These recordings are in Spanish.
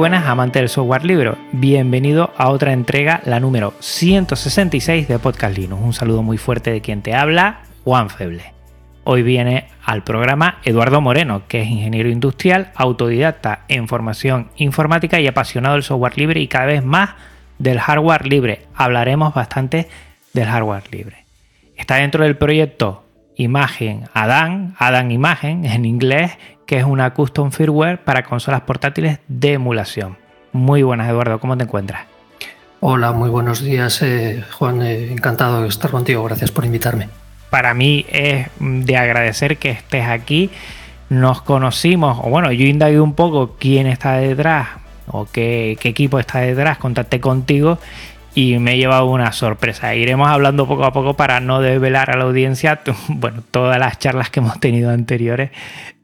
Buenas amantes del software libre, bienvenido a otra entrega, la número 166 de Podcast Linux. Un saludo muy fuerte de quien te habla, Juan Feble. Hoy viene al programa Eduardo Moreno, que es ingeniero industrial, autodidacta en formación informática y apasionado del software libre y cada vez más del hardware libre. Hablaremos bastante del hardware libre. Está dentro del proyecto Imagen Adán, Adán Imagen en inglés, que es una custom firmware para consolas portátiles de emulación. Muy buenas, Eduardo, ¿cómo te encuentras? Hola, muy buenos días, eh, Juan. Eh, encantado de estar contigo, gracias por invitarme. Para mí es de agradecer que estés aquí. Nos conocimos, o bueno, yo indagué un poco quién está detrás o qué, qué equipo está detrás, contacté contigo y me he llevado una sorpresa. Iremos hablando poco a poco para no desvelar a la audiencia bueno, todas las charlas que hemos tenido anteriores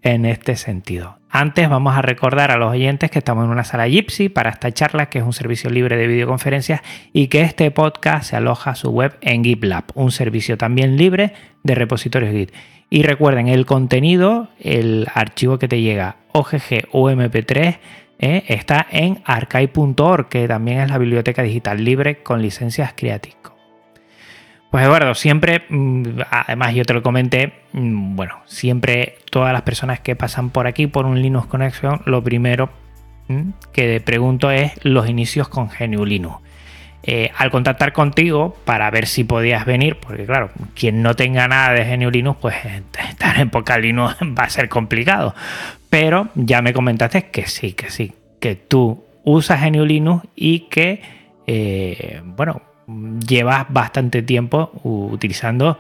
en este sentido. Antes vamos a recordar a los oyentes que estamos en una sala Gypsy para esta charla, que es un servicio libre de videoconferencias y que este podcast se aloja a su web en GitLab, un servicio también libre de repositorios Git. Y recuerden, el contenido, el archivo que te llega OGG o MP3 ¿eh? está en archive.org, que también es la biblioteca digital libre con licencias Creative. Pues Eduardo, siempre, mm, además yo te lo comenté, mm, bueno, siempre todas las personas que pasan por aquí por un Linux Connection, lo primero mm, que pregunto es los inicios con GNU Linux. Eh, al contactar contigo para ver si podías venir, porque claro, quien no tenga nada de GNU Linux, pues estar en poca Linux va a ser complicado. Pero ya me comentaste que sí, que sí, que tú usas GNU Linux y que, eh, bueno, llevas bastante tiempo utilizando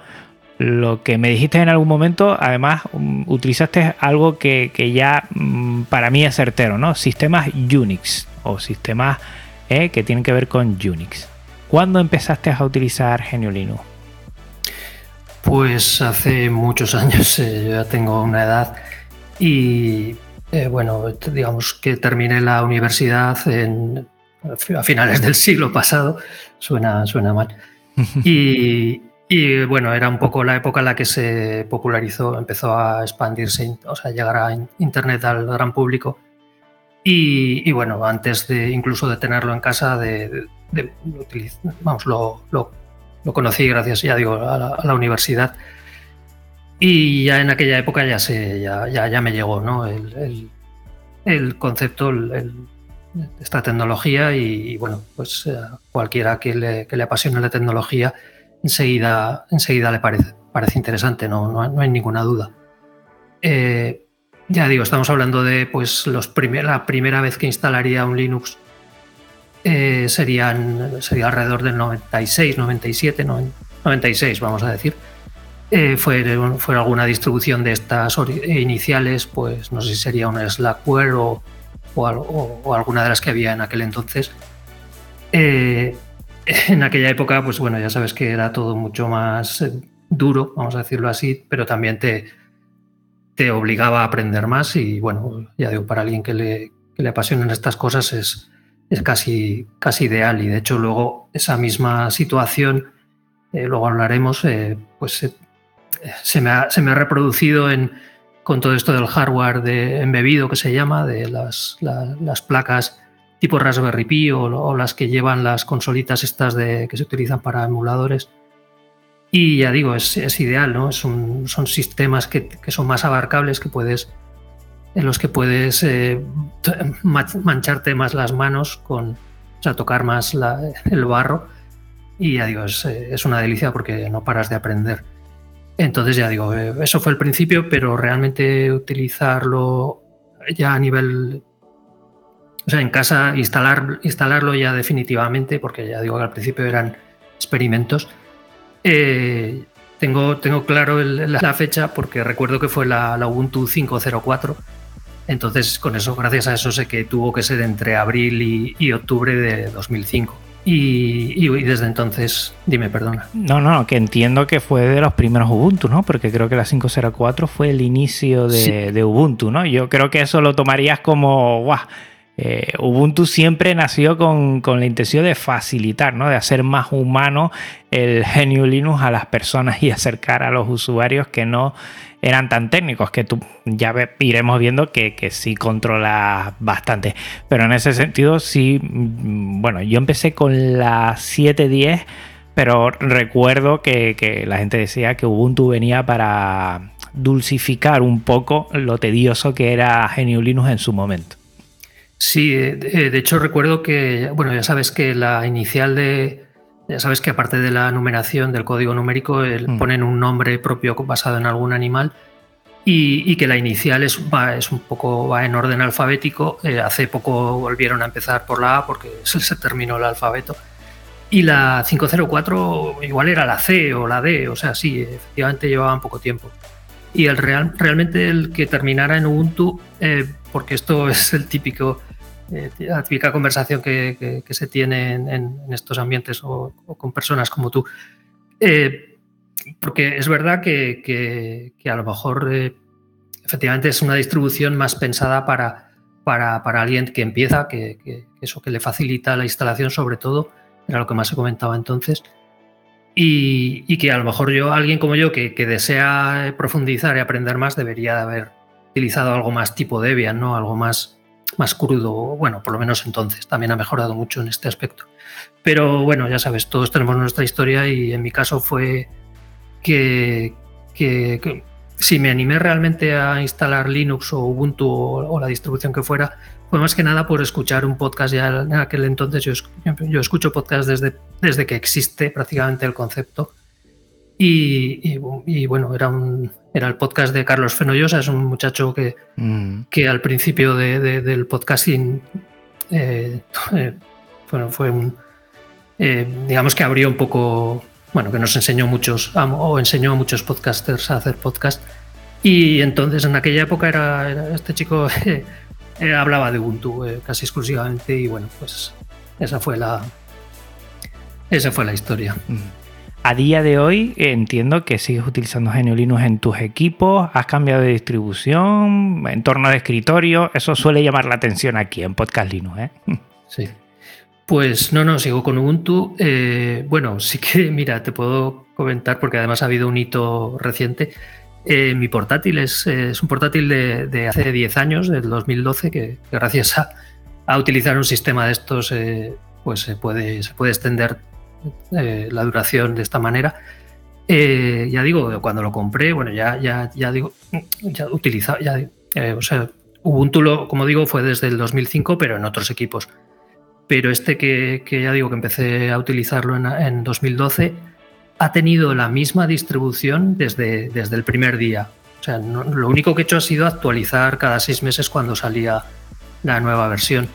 lo que me dijiste en algún momento, además um, utilizaste algo que, ya mm, para mí es certero, ¿no? Sistemas Unix o sistemas eh, que tienen que ver con Unix. ¿Cuándo empezaste a utilizar GNU Linux? Pues hace muchos años, eh, yo ya tengo una edad y eh, bueno, digamos que terminé la universidad en, a finales del siglo pasado, suena, suena mal. Y, y, bueno, era un poco la época en la que se popularizó, empezó a expandirse, o sea, llegar a Internet al gran público. Y, y bueno, antes de incluso de tenerlo en casa, de, de, vamos, lo, lo, lo, conocí gracias, ya digo, a la, a la, universidad. Y ya en aquella época ya, se, ya, ya, ya me llegó ¿no? el, el, el concepto, el, esta tecnología y, bueno, pues eh, cualquiera que le, que le, apasione la tecnología enseguida, enseguida le parece, parece interesante, no, no, no hay ninguna duda. Eh, ya digo, estamos hablando de pues los primer, la primera vez que instalaría un Linux eh, serían, sería alrededor del 96, 97, 96 vamos a decir. Eh, fue, fue alguna distribución de estas iniciales, pues no sé si sería un Slackware o, o, alguna de las que había en aquel entonces. Eh, en aquella época, pues bueno, ya sabes que era todo mucho más duro, vamos a decirlo así, pero también te, te obligaba a aprender más y bueno, ya digo, para alguien que le, que le apasionen estas cosas es, es casi, casi ideal y de hecho luego esa misma situación, eh, luego hablaremos, eh, pues eh, se, me ha, se me ha reproducido en, con todo esto del hardware de embebido que se llama, de las, la, las placas tipo Raspberry Pi o, o, las que llevan las consolitas estas de, que se utilizan para emuladores. Y ya digo, es, es ideal, ¿no? Es un, son sistemas que, que, son más abarcables, que puedes, en los que puedes eh, mancharte más las manos, con, o sea, tocar más la, el barro. Y ya digo, es, es una delicia porque no paras de aprender. Entonces ya digo, eh, eso fue el principio, pero realmente utilizarlo ya a nivel, o sea, en casa, instalar, instalarlo ya definitivamente, porque ya digo que al principio eran experimentos. Eh, tengo, tengo claro el, la fecha porque recuerdo que fue la, la Ubuntu 5.04 Entonces, con eso, gracias a eso, sé que tuvo que ser entre abril y, octubre de 2005. Y, desde entonces, dime, perdona. No, no, que entiendo que fue de los primeros Ubuntu, ¿no? Porque creo que la 504 fue el inicio de, de Ubuntu, ¿no? Yo creo que eso lo tomarías como, guau, eh, Ubuntu siempre nació con, la intención de facilitar, ¿no? de hacer más humano el genio Linux a las personas y acercar a los usuarios que no eran tan técnicos, que tú ya iremos viendo que, sí controla bastante. Pero en ese sentido, sí, mm, bueno, yo empecé con la 710, pero recuerdo que, que la gente decía que Ubuntu venía para dulcificar un poco lo tedioso que era GNU Linux en su momento. Sí, eh, de hecho recuerdo que, bueno, ya sabes que la inicial de, ya sabes que aparte de la numeración del código numérico, mm. ponen un nombre propio basado en algún animal y, que la inicial es, es un poco va en orden alfabético. Eh, hace poco volvieron a empezar por la A porque se, terminó el alfabeto. Y la 504 igual era la C o la D, o sea, sí, efectivamente llevaban poco tiempo. Y el real, realmente el que terminara en Ubuntu, eh, porque esto es el típico eh, típica conversación que, se tiene en, estos ambientes o, con personas como tú. Eh, porque es verdad que, a lo mejor eh, efectivamente es una distribución más pensada para, para, alguien que empieza, que, eso que le facilita la instalación sobre todo, era lo que más se comentaba entonces. Y, que a lo mejor yo, alguien como yo que, desea profundizar y aprender más, debería de haber utilizado algo más tipo Debian, ¿no? Algo más, más crudo, bueno, por lo menos entonces, también ha mejorado mucho en este aspecto. Pero bueno, ya sabes, todos tenemos nuestra historia y en mi caso fue que, si me animé realmente a instalar Linux o Ubuntu o, la distribución que fuera, fue más que nada por escuchar un podcast ya en aquel entonces. Yo, yo escucho podcast desde, desde que existe prácticamente el concepto y, bueno, era, un, era el podcast de Carlos Fenollosa, es un muchacho que, mm. que al principio del podcasting eh, eh, bueno, fue un, eh, digamos que abrió un poco, bueno, que nos enseñó muchos, o enseñó a muchos podcasters a hacer podcast. Y entonces en aquella época era, este chico hablaba de Ubuntu casi exclusivamente y bueno, pues esa fue la, esa fue la historia. Mm. A día de hoy entiendo que sigues utilizando GNU Linux en tus equipos, has cambiado de distribución, entorno de escritorio, eso suele llamar la atención aquí en Podcast Linux. ¿eh? Sí. Pues no, no, sigo con Ubuntu. Eh, bueno, sí que, mira, te puedo comentar, porque además ha habido un hito reciente. Eh, mi portátil es, un portátil de, hace 10 años, del 2012, que, gracias a, utilizar un sistema de estos, pues se puede, se puede extender eh, la duración de esta manera. Eh, ya digo, cuando lo compré, bueno, ya, ya, ya digo, ya utilizaba, eh, o sea, Ubuntu, como digo, fue desde el 2005, pero en otros equipos. Pero este que, ya digo que empecé a utilizarlo en, 2012, ha tenido la misma distribución desde, desde el primer día. O sea, lo único que he hecho ha sido actualizar cada seis meses cuando salía la nueva versión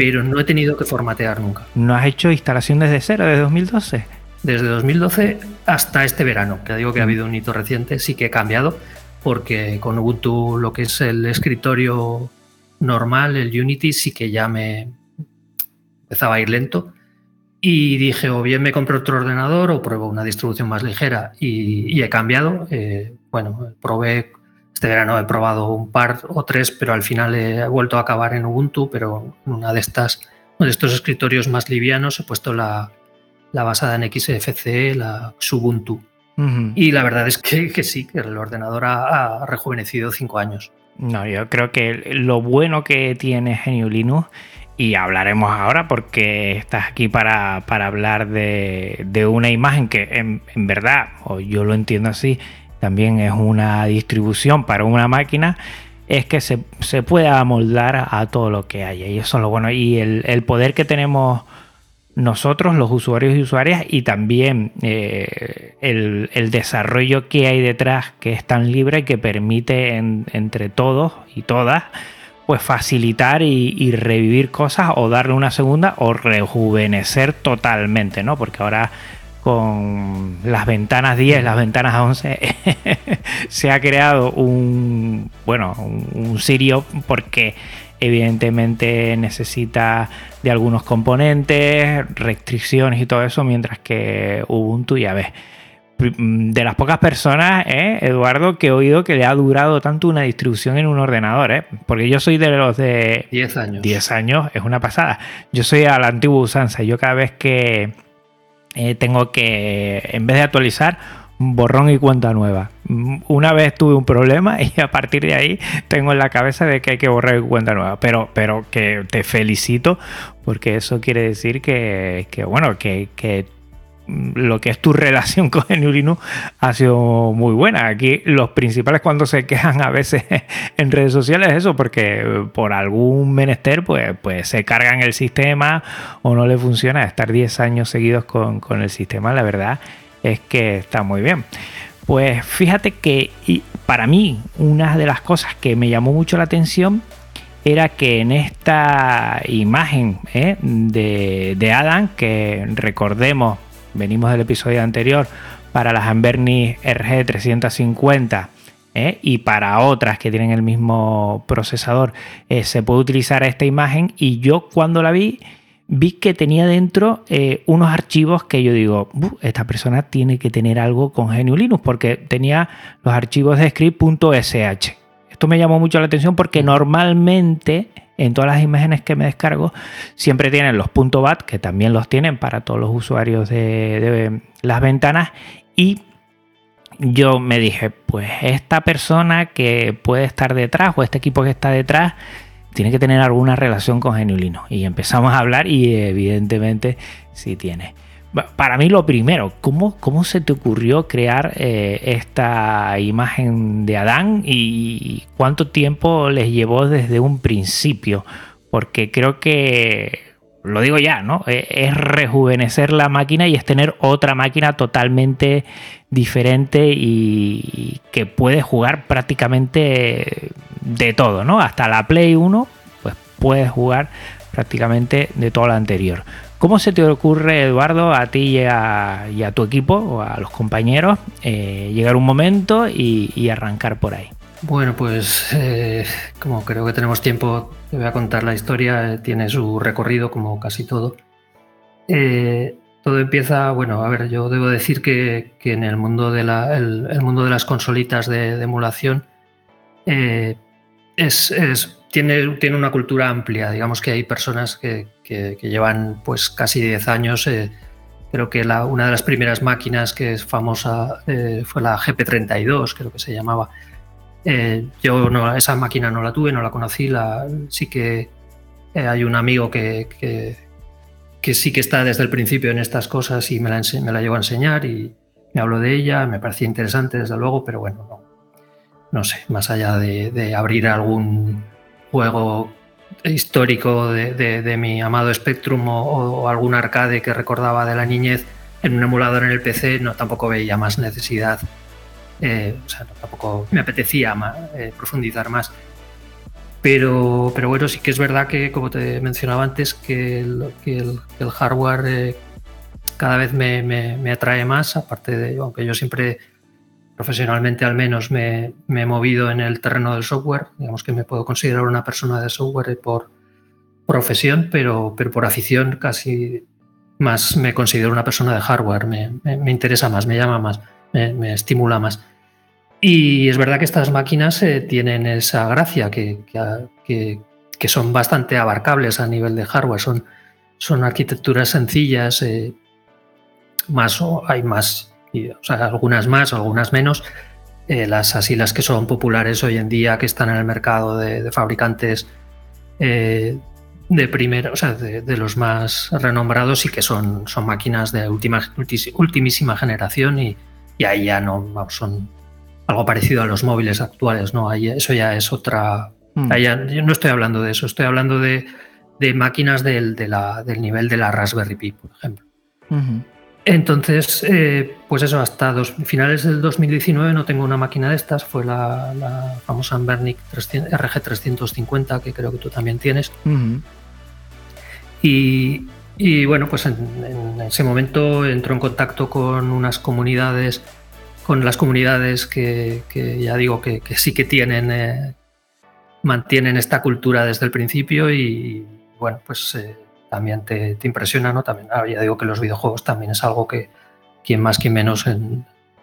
pero no he tenido que formatear nunca. ¿No has hecho instalación desde cero, desde 2012? Desde 2012 hasta este verano, que digo que ha habido un hito reciente, sí que he cambiado, porque con Ubuntu lo que es el escritorio normal, el Unity, sí que ya me empezaba a ir lento. Y dije, o bien me compro otro ordenador o pruebo una distribución más ligera. Y, he cambiado. Eh, bueno, probé este verano he probado un par o tres, pero al final he vuelto a acabar en Ubuntu, pero una de estas, uno de estos escritorios más livianos he puesto la, basada en XFCE, la Xubuntu. Y la verdad es que, sí, que el ordenador ha, rejuvenecido cinco años. No, yo creo que lo bueno que tiene GNU Linux, y hablaremos ahora porque estás aquí para, hablar de, una imagen que en, en verdad, o yo lo entiendo así, también es una distribución para una máquina, es que se, se pueda amoldar a todo lo que haya. Y eso es lo bueno. Y el, poder que tenemos nosotros, los usuarios y usuarias, y también eh, el, desarrollo que hay detrás, que es tan libre que permite entre todos y todas, pues facilitar y, revivir cosas o darle una segunda o rejuvenecer totalmente, ¿no? Porque ahora con las ventanas 10, las ventanas 11, se ha creado un, bueno, un, Sirio porque evidentemente necesita de algunos componentes, restricciones y todo eso, mientras que Ubuntu ya ves. De las pocas personas, ¿eh? Eduardo, que he oído que le ha durado tanto una distribución en un ordenador, ¿eh? porque yo soy de los de 10 años. 10 años es una pasada. Yo soy a la antigua usanza. Yo cada vez que, eh, tengo que, en vez de actualizar, borrón y cuenta nueva. Una vez tuve un problema y a partir de ahí tengo en la cabeza de que hay que borrar y cuenta nueva. Pero, pero que te felicito porque eso quiere decir que, bueno, que, que lo que es tu relación con Linux ha sido muy buena. Aquí los principales cuando se quejan a veces en redes sociales es eso, porque por algún menester pues, pues se cargan el sistema o no le funciona. Estar 10 años seguidos con, el sistema, la verdad es que está muy bien. Pues fíjate que para mí una de las cosas que me llamó mucho la atención era que en esta imagen ¿eh? de, de Adam, que recordemos venimos del episodio anterior, para las Amberni RG350 ¿eh? y para otras que tienen el mismo procesador, eh, se puede utilizar esta imagen. Y yo cuando la vi, vi que tenía dentro eh, unos archivos que yo digo, esta persona tiene que tener algo con GNU Linux, porque tenía los archivos de script.sh. Esto me llamó mucho la atención porque normalmente en todas las imágenes que me descargo siempre tienen los .bat, que también los tienen para todos los usuarios de, las ventanas y yo me dije, pues esta persona que puede estar detrás o este equipo que está detrás tiene que tener alguna relación con Geniulino. Y empezamos a hablar y evidentemente sí tiene. Para mí lo primero, ¿cómo, cómo se te ocurrió crear eh, esta imagen de Adán y cuánto tiempo les llevó desde un principio? Porque creo que, lo digo ya, ¿no? E, es rejuvenecer la máquina y es tener otra máquina totalmente diferente y que puede jugar prácticamente de todo, ¿no? Hasta la Play 1, pues puedes jugar prácticamente de todo lo anterior. ¿Cómo se te ocurre, Eduardo, a ti y a, tu equipo o a los compañeros eh, llegar un momento y, arrancar por ahí? Bueno, pues eh, como creo que tenemos tiempo, te voy a contar la historia, eh, tiene su recorrido como casi todo. todo empieza, bueno, a ver, yo debo decir que, en el mundo de, mundo de las consolitas de, emulación tiene, tiene una cultura amplia, digamos que hay personas que, que, llevan pues casi 10 años. Eh, creo que la, una de las primeras máquinas que es famosa eh, fue la GP32, creo que se llamaba. Eh, yo no, esa máquina no la tuve, no la conocí. La, sí que hay un amigo que, que, sí que está desde el principio en estas cosas y me la, me la llevó a enseñar y me habló de ella. Me parecía interesante, desde luego, pero bueno, no, no sé, más allá de, de abrir algún juego histórico de, mi amado Spectrum o, algún arcade que recordaba de la niñez en un emulador en el PC, no tampoco veía más necesidad, eh, o tampoco me apetecía eh, profundizar más. Pero, pero bueno, sí que es verdad que, como te mencionaba antes, que el, hardware eh, cada vez me, me, atrae más, aparte de, aunque yo siempre profesionalmente al menos me, he movido en el terreno del software. Digamos que me puedo considerar una persona de software por profesión, pero, por afición casi más me considero una persona de hardware. Me, interesa más, me llama más, me, estimula más. Y es verdad que estas máquinas eh, tienen esa gracia que, son bastante abarcables a nivel de hardware. Son, arquitecturas sencillas, eh, más, hay más o sea, algunas más, algunas menos. Eh, las así las que son populares hoy en día, que están en el mercado de, fabricantes eh, de primera, o sea, de, los más renombrados y que son, son máquinas de última, ultimísima generación y, ahí ya no son algo parecido a los móviles actuales, ¿no? Ahí, eso ya es otra. Mm. yo no estoy hablando de eso, estoy hablando de, máquinas del, del nivel de la Raspberry Pi, por ejemplo. Entonces, eh, pues eso, hasta dos, finales del 2019 no tengo una máquina de estas, fue la, famosa Ambernic RG350, que creo que tú también tienes. y, Y bueno, pues en, ese momento entró en contacto con unas comunidades, con las comunidades que, ya digo que, sí que tienen, eh, mantienen esta cultura desde el principio y bueno, pues eh, también te, impresiona, ¿no? También, ah, ya digo que los videojuegos también es algo que quien más, quien menos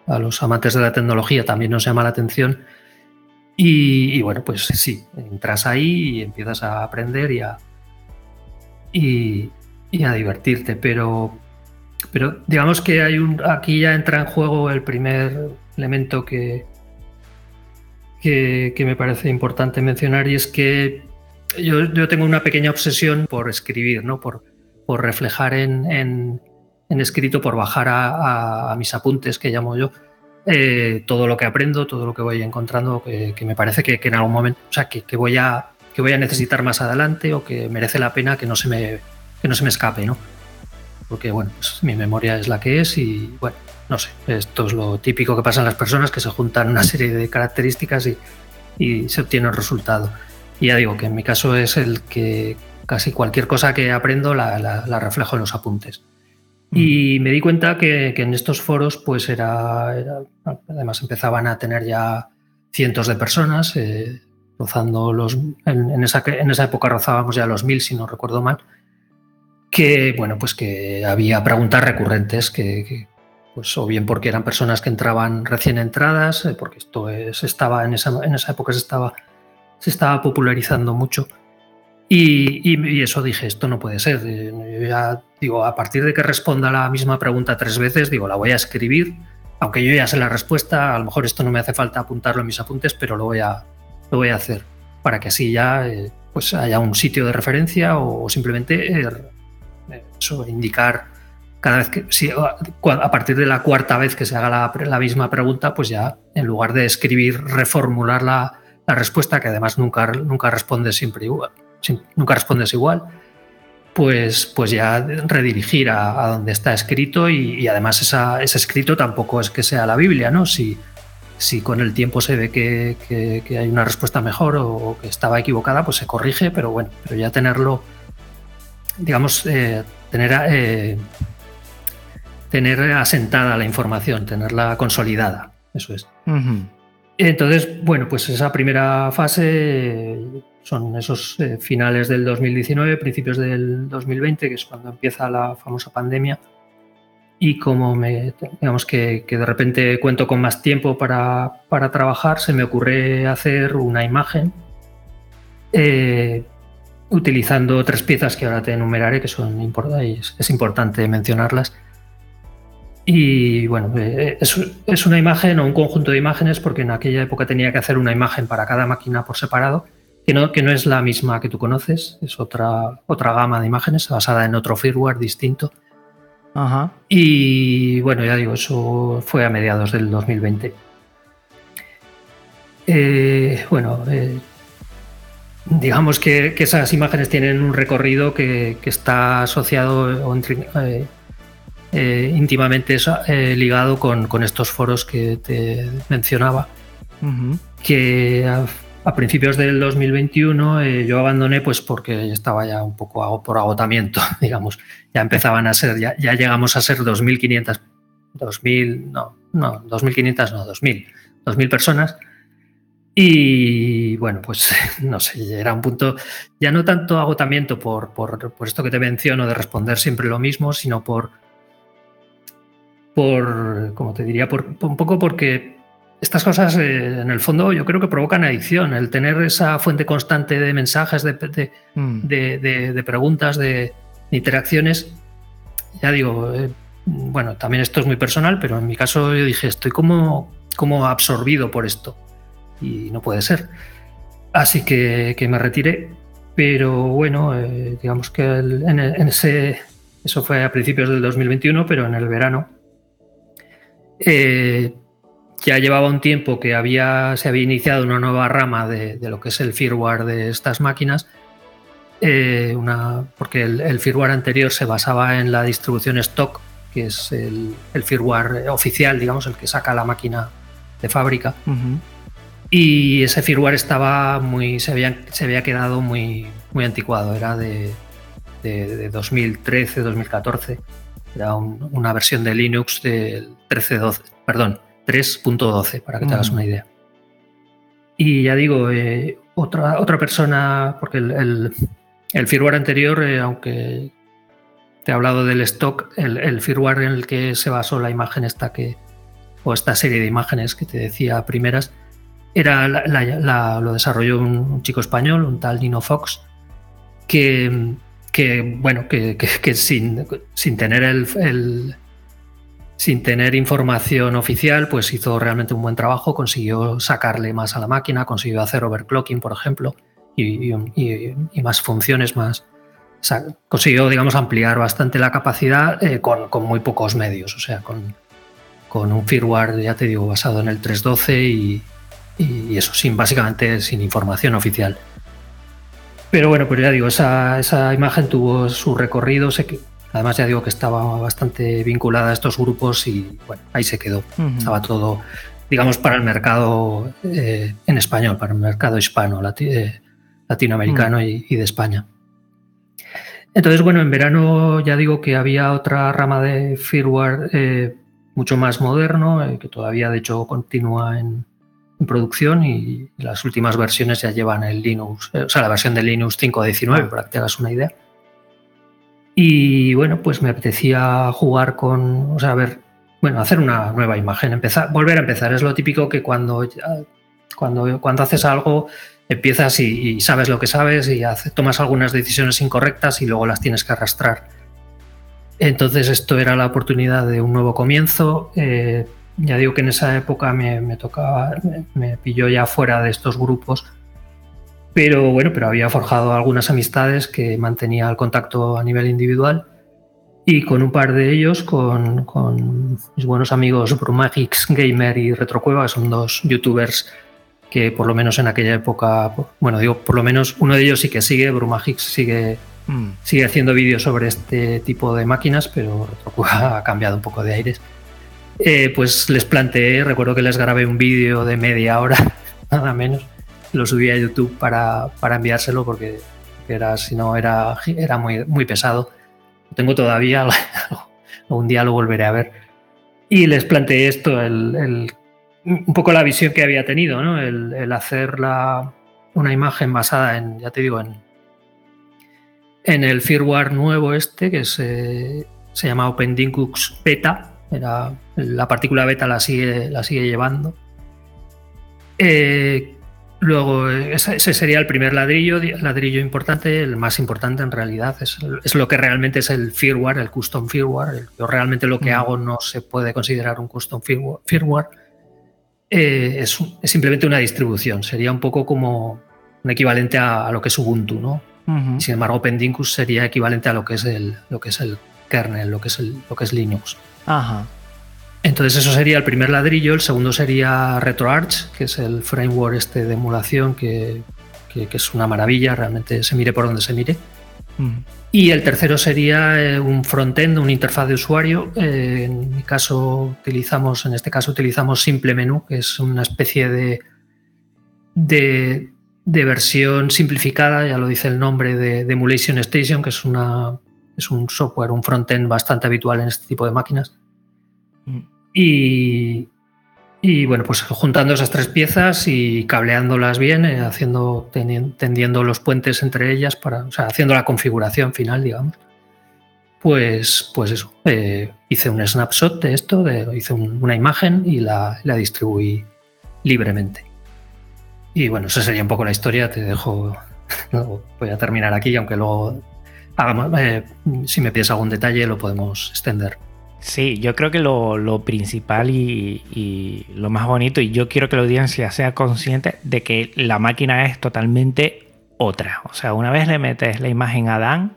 a los amantes de la tecnología también nos llama la atención. Y, bueno, pues sí, entras ahí y empiezas a aprender y a, y, a divertirte, pero, pero digamos que hay un, aquí ya entra en juego el primer elemento que, que, me parece importante mencionar y es que yo, tengo una pequeña obsesión por escribir, ¿no? por, por reflejar en, en, escrito, por bajar a, mis apuntes que llamo yo. Eh, todo lo que aprendo, todo lo que voy encontrando, que, me parece que, en algún momento, o sea, que, que, voy a, que voy a necesitar más adelante o que merece la pena que no se me, que no se me escape, ¿no? Porque, bueno, pues mi memoria es la que es y, bueno, no sé, esto es lo típico que pasa en las personas, que se juntan una serie de características y, y se obtiene el resultado. Y ya digo que en mi caso es el que casi cualquier cosa que aprendo la, la, reflejo en los apuntes. Y mm. me di cuenta que, que en estos foros, pues era, además empezaban a tener ya cientos de personas, eh, rozando los, en, esa, en esa época rozábamos ya los mil, si no recuerdo mal, que bueno, pues que había preguntas recurrentes que, pues o bien porque eran personas que entraban recién entradas, eh, porque esto es, estaba en esa, en esa época se estaba se estaba popularizando mucho. Y, eso dije, esto no puede ser. Eh, ya digo, a partir de que responda la misma pregunta tres veces, digo, la voy a escribir, aunque yo ya sé la respuesta, a lo mejor esto no me hace falta apuntarlo en mis apuntes, pero lo voy a, lo voy a hacer para que así ya eh, pues haya un sitio de referencia o, simplemente eh, eso, indicar cada vez que, si, a partir de la cuarta vez que se haga la, misma pregunta, pues ya en lugar de escribir, reformular la, respuesta, que además nunca, nunca respondes siempre igual, nunca respondes igual, pues, pues ya redirigir a, donde está escrito y, además ese escrito tampoco es que sea la Biblia, ¿no? Si, si con el tiempo se ve que, hay una respuesta mejor o, que estaba equivocada, pues se corrige, pero bueno, pero ya tenerlo, digamos, eh, tener, eh, tener asentada la información, tenerla consolidada, eso es. Entonces, bueno, pues esa primera fase son esos eh, finales del 2019, principios del 2020, que es cuando empieza la famosa pandemia. Y como digamos que, de repente cuento con más tiempo para, trabajar, se me ocurre hacer una imagen eh, utilizando tres piezas que ahora te enumeraré, que son importantes, es importante mencionarlas y bueno, eh, es, una imagen o un conjunto de imágenes porque en aquella época tenía que hacer una imagen para cada máquina por separado, que no, que no es la misma que tú conoces, es otra, otra gama de imágenes basada en otro firmware distinto. Ajá. Y bueno, ya digo, eso fue a mediados del 2020. Eh, bueno, eh, digamos que, esas imágenes tienen un recorrido que, está asociado o entre, eh, íntimamente eh, ligado con, estos foros que te mencionaba, que a, principios del 2021 eh, yo abandoné pues porque estaba ya un poco por agotamiento, digamos, ya empezaban a ser, ya, llegamos a ser 2.500, 2.000, no, no, 2.500 no, 2.000, 2.000 personas. Y bueno, pues no sé, era un punto, ya no tanto agotamiento por, por, por esto que te menciono de responder siempre lo mismo, sino por, por, como te diría, por, un poco porque estas cosas eh, en el fondo yo creo que provocan adicción, el tener esa fuente constante de mensajes, de, de, mm. preguntas, de, interacciones. Ya digo, eh, bueno, también esto es muy personal, pero en mi caso yo dije, estoy como, como absorbido por esto y no puede ser. Así que, me retiré, pero bueno, eh, digamos que en, ese, eso fue a principios del 2021, pero en el verano eh, ya llevaba un tiempo que había, se había iniciado una nueva rama de, lo que es el firmware de estas máquinas, eh, una, porque el, firmware anterior se basaba en la distribución stock, que es el, firmware oficial, digamos, el que saca la máquina de fábrica. Y ese firmware estaba muy, se había, se había quedado muy, muy anticuado, era de, de, 2013, 2014. Era una versión de Linux del 13.12, perdón, 3.12, para que te hagas una idea. Y ya digo, eh, otra, otra persona, porque el, el, firmware anterior, eh, aunque te he hablado del stock, el, firmware en el que se basó la imagen esta que, o esta serie de imágenes que te decía primeras, era lo desarrolló un, chico español, un tal Nino Fox, que, que bueno, que, sin, sin, tener el, sin tener información oficial, pues hizo realmente un buen trabajo, consiguió sacarle más a la máquina, consiguió hacer overclocking, por ejemplo, y, más funciones, más... consiguió, digamos, ampliar bastante la capacidad eh, con, muy pocos medios, o sea, con, con, un firmware, ya te digo, basado en el 3.12 y, y eso, sin básicamente sin información oficial. Pero bueno, pues ya digo, esa, esa imagen tuvo su recorrido, sé que Además, ya digo que estaba bastante vinculada a estos grupos y bueno, ahí se quedó. Estaba todo, digamos, para el mercado eh, en español, para el mercado hispano, eh, latinoamericano y, de España. Entonces, bueno, en verano ya digo que había otra rama de firmware eh, mucho más moderno, que todavía de hecho continúa en, producción y las últimas versiones ya llevan el Linux, o sea, la versión de Linux 5.19, para que te hagas una idea. Y bueno, pues me apetecía jugar con, o sea, ver, bueno, hacer una nueva imagen, empezar, volver a empezar. Es lo típico que cuando, cuando, cuando haces algo empiezas y, sabes lo que sabes y tomas algunas decisiones incorrectas y luego las tienes que arrastrar. Entonces esto era la oportunidad de un nuevo comienzo. Eh, ya digo que en esa época me, me tocaba, me, me, pilló ya fuera de estos grupos pero bueno, pero había forjado algunas amistades que mantenía el contacto a nivel individual y con un par de ellos, con, mis buenos amigos Brumagix Gamer y Retrocueva, que son dos youtubers que por lo menos en aquella época, bueno, digo, por lo menos uno de ellos sí que sigue, Brumagix sigue, mm. sigue haciendo vídeos sobre este tipo de máquinas, pero Retrocueva ha cambiado un poco de aires. Eh, pues les planteé, recuerdo que les grabé un vídeo de media hora, nada menos, lo subí a YouTube para, enviárselo porque era, si no era, era muy, muy pesado. Tengo todavía, un día lo volveré a ver. Y les planteé esto, el, un poco la visión que había tenido, ¿no? el, hacer la, una imagen basada en, ya te digo, en, en el firmware nuevo este, que se, se llama OpenDinkux Beta. Era, la partícula beta la sigue, la sigue llevando. Eh, Luego, ese sería el primer ladrillo, ladrillo importante, el más importante en realidad, es, lo que realmente es el firmware, el custom firmware. Yo realmente lo que hago no se puede considerar un custom firmware, eh, es, simplemente una distribución, sería un poco como un equivalente a, lo que es Ubuntu, ¿no? Sin embargo, OpenDincus sería equivalente a lo que es el, lo que es el kernel, lo que es, lo que es Linux. Ajá. Entonces eso sería el primer ladrillo, el segundo sería RetroArch, que es el framework este de emulación que, es una maravilla, realmente se mire por donde se mire. Mm. Y el tercero sería eh, un frontend, una interfaz de usuario. Eh, en mi caso utilizamos, en este caso utilizamos Simple Menú, que es una especie de, de, versión simplificada, ya lo dice el nombre, de, de, Emulation Station, que es, una, es un software, un frontend bastante habitual en este tipo de máquinas. Y, y bueno, pues juntando esas tres piezas y cableándolas bien, eh, haciendo, tendiendo los puentes entre ellas, para, o sea, haciendo la configuración final, digamos. Pues, pues eso, eh, hice un snapshot de esto, de, hice una imagen y la, la, distribuí libremente. Y bueno, esa sería un poco la historia, te dejo, voy a terminar aquí, aunque luego hagamos, eh, si me pides algún detalle lo podemos extender. Sí, yo creo que lo, principal y, lo más bonito, y yo quiero que la audiencia sea consciente de que la máquina es totalmente otra. O sea, una vez le metes la imagen a Dan,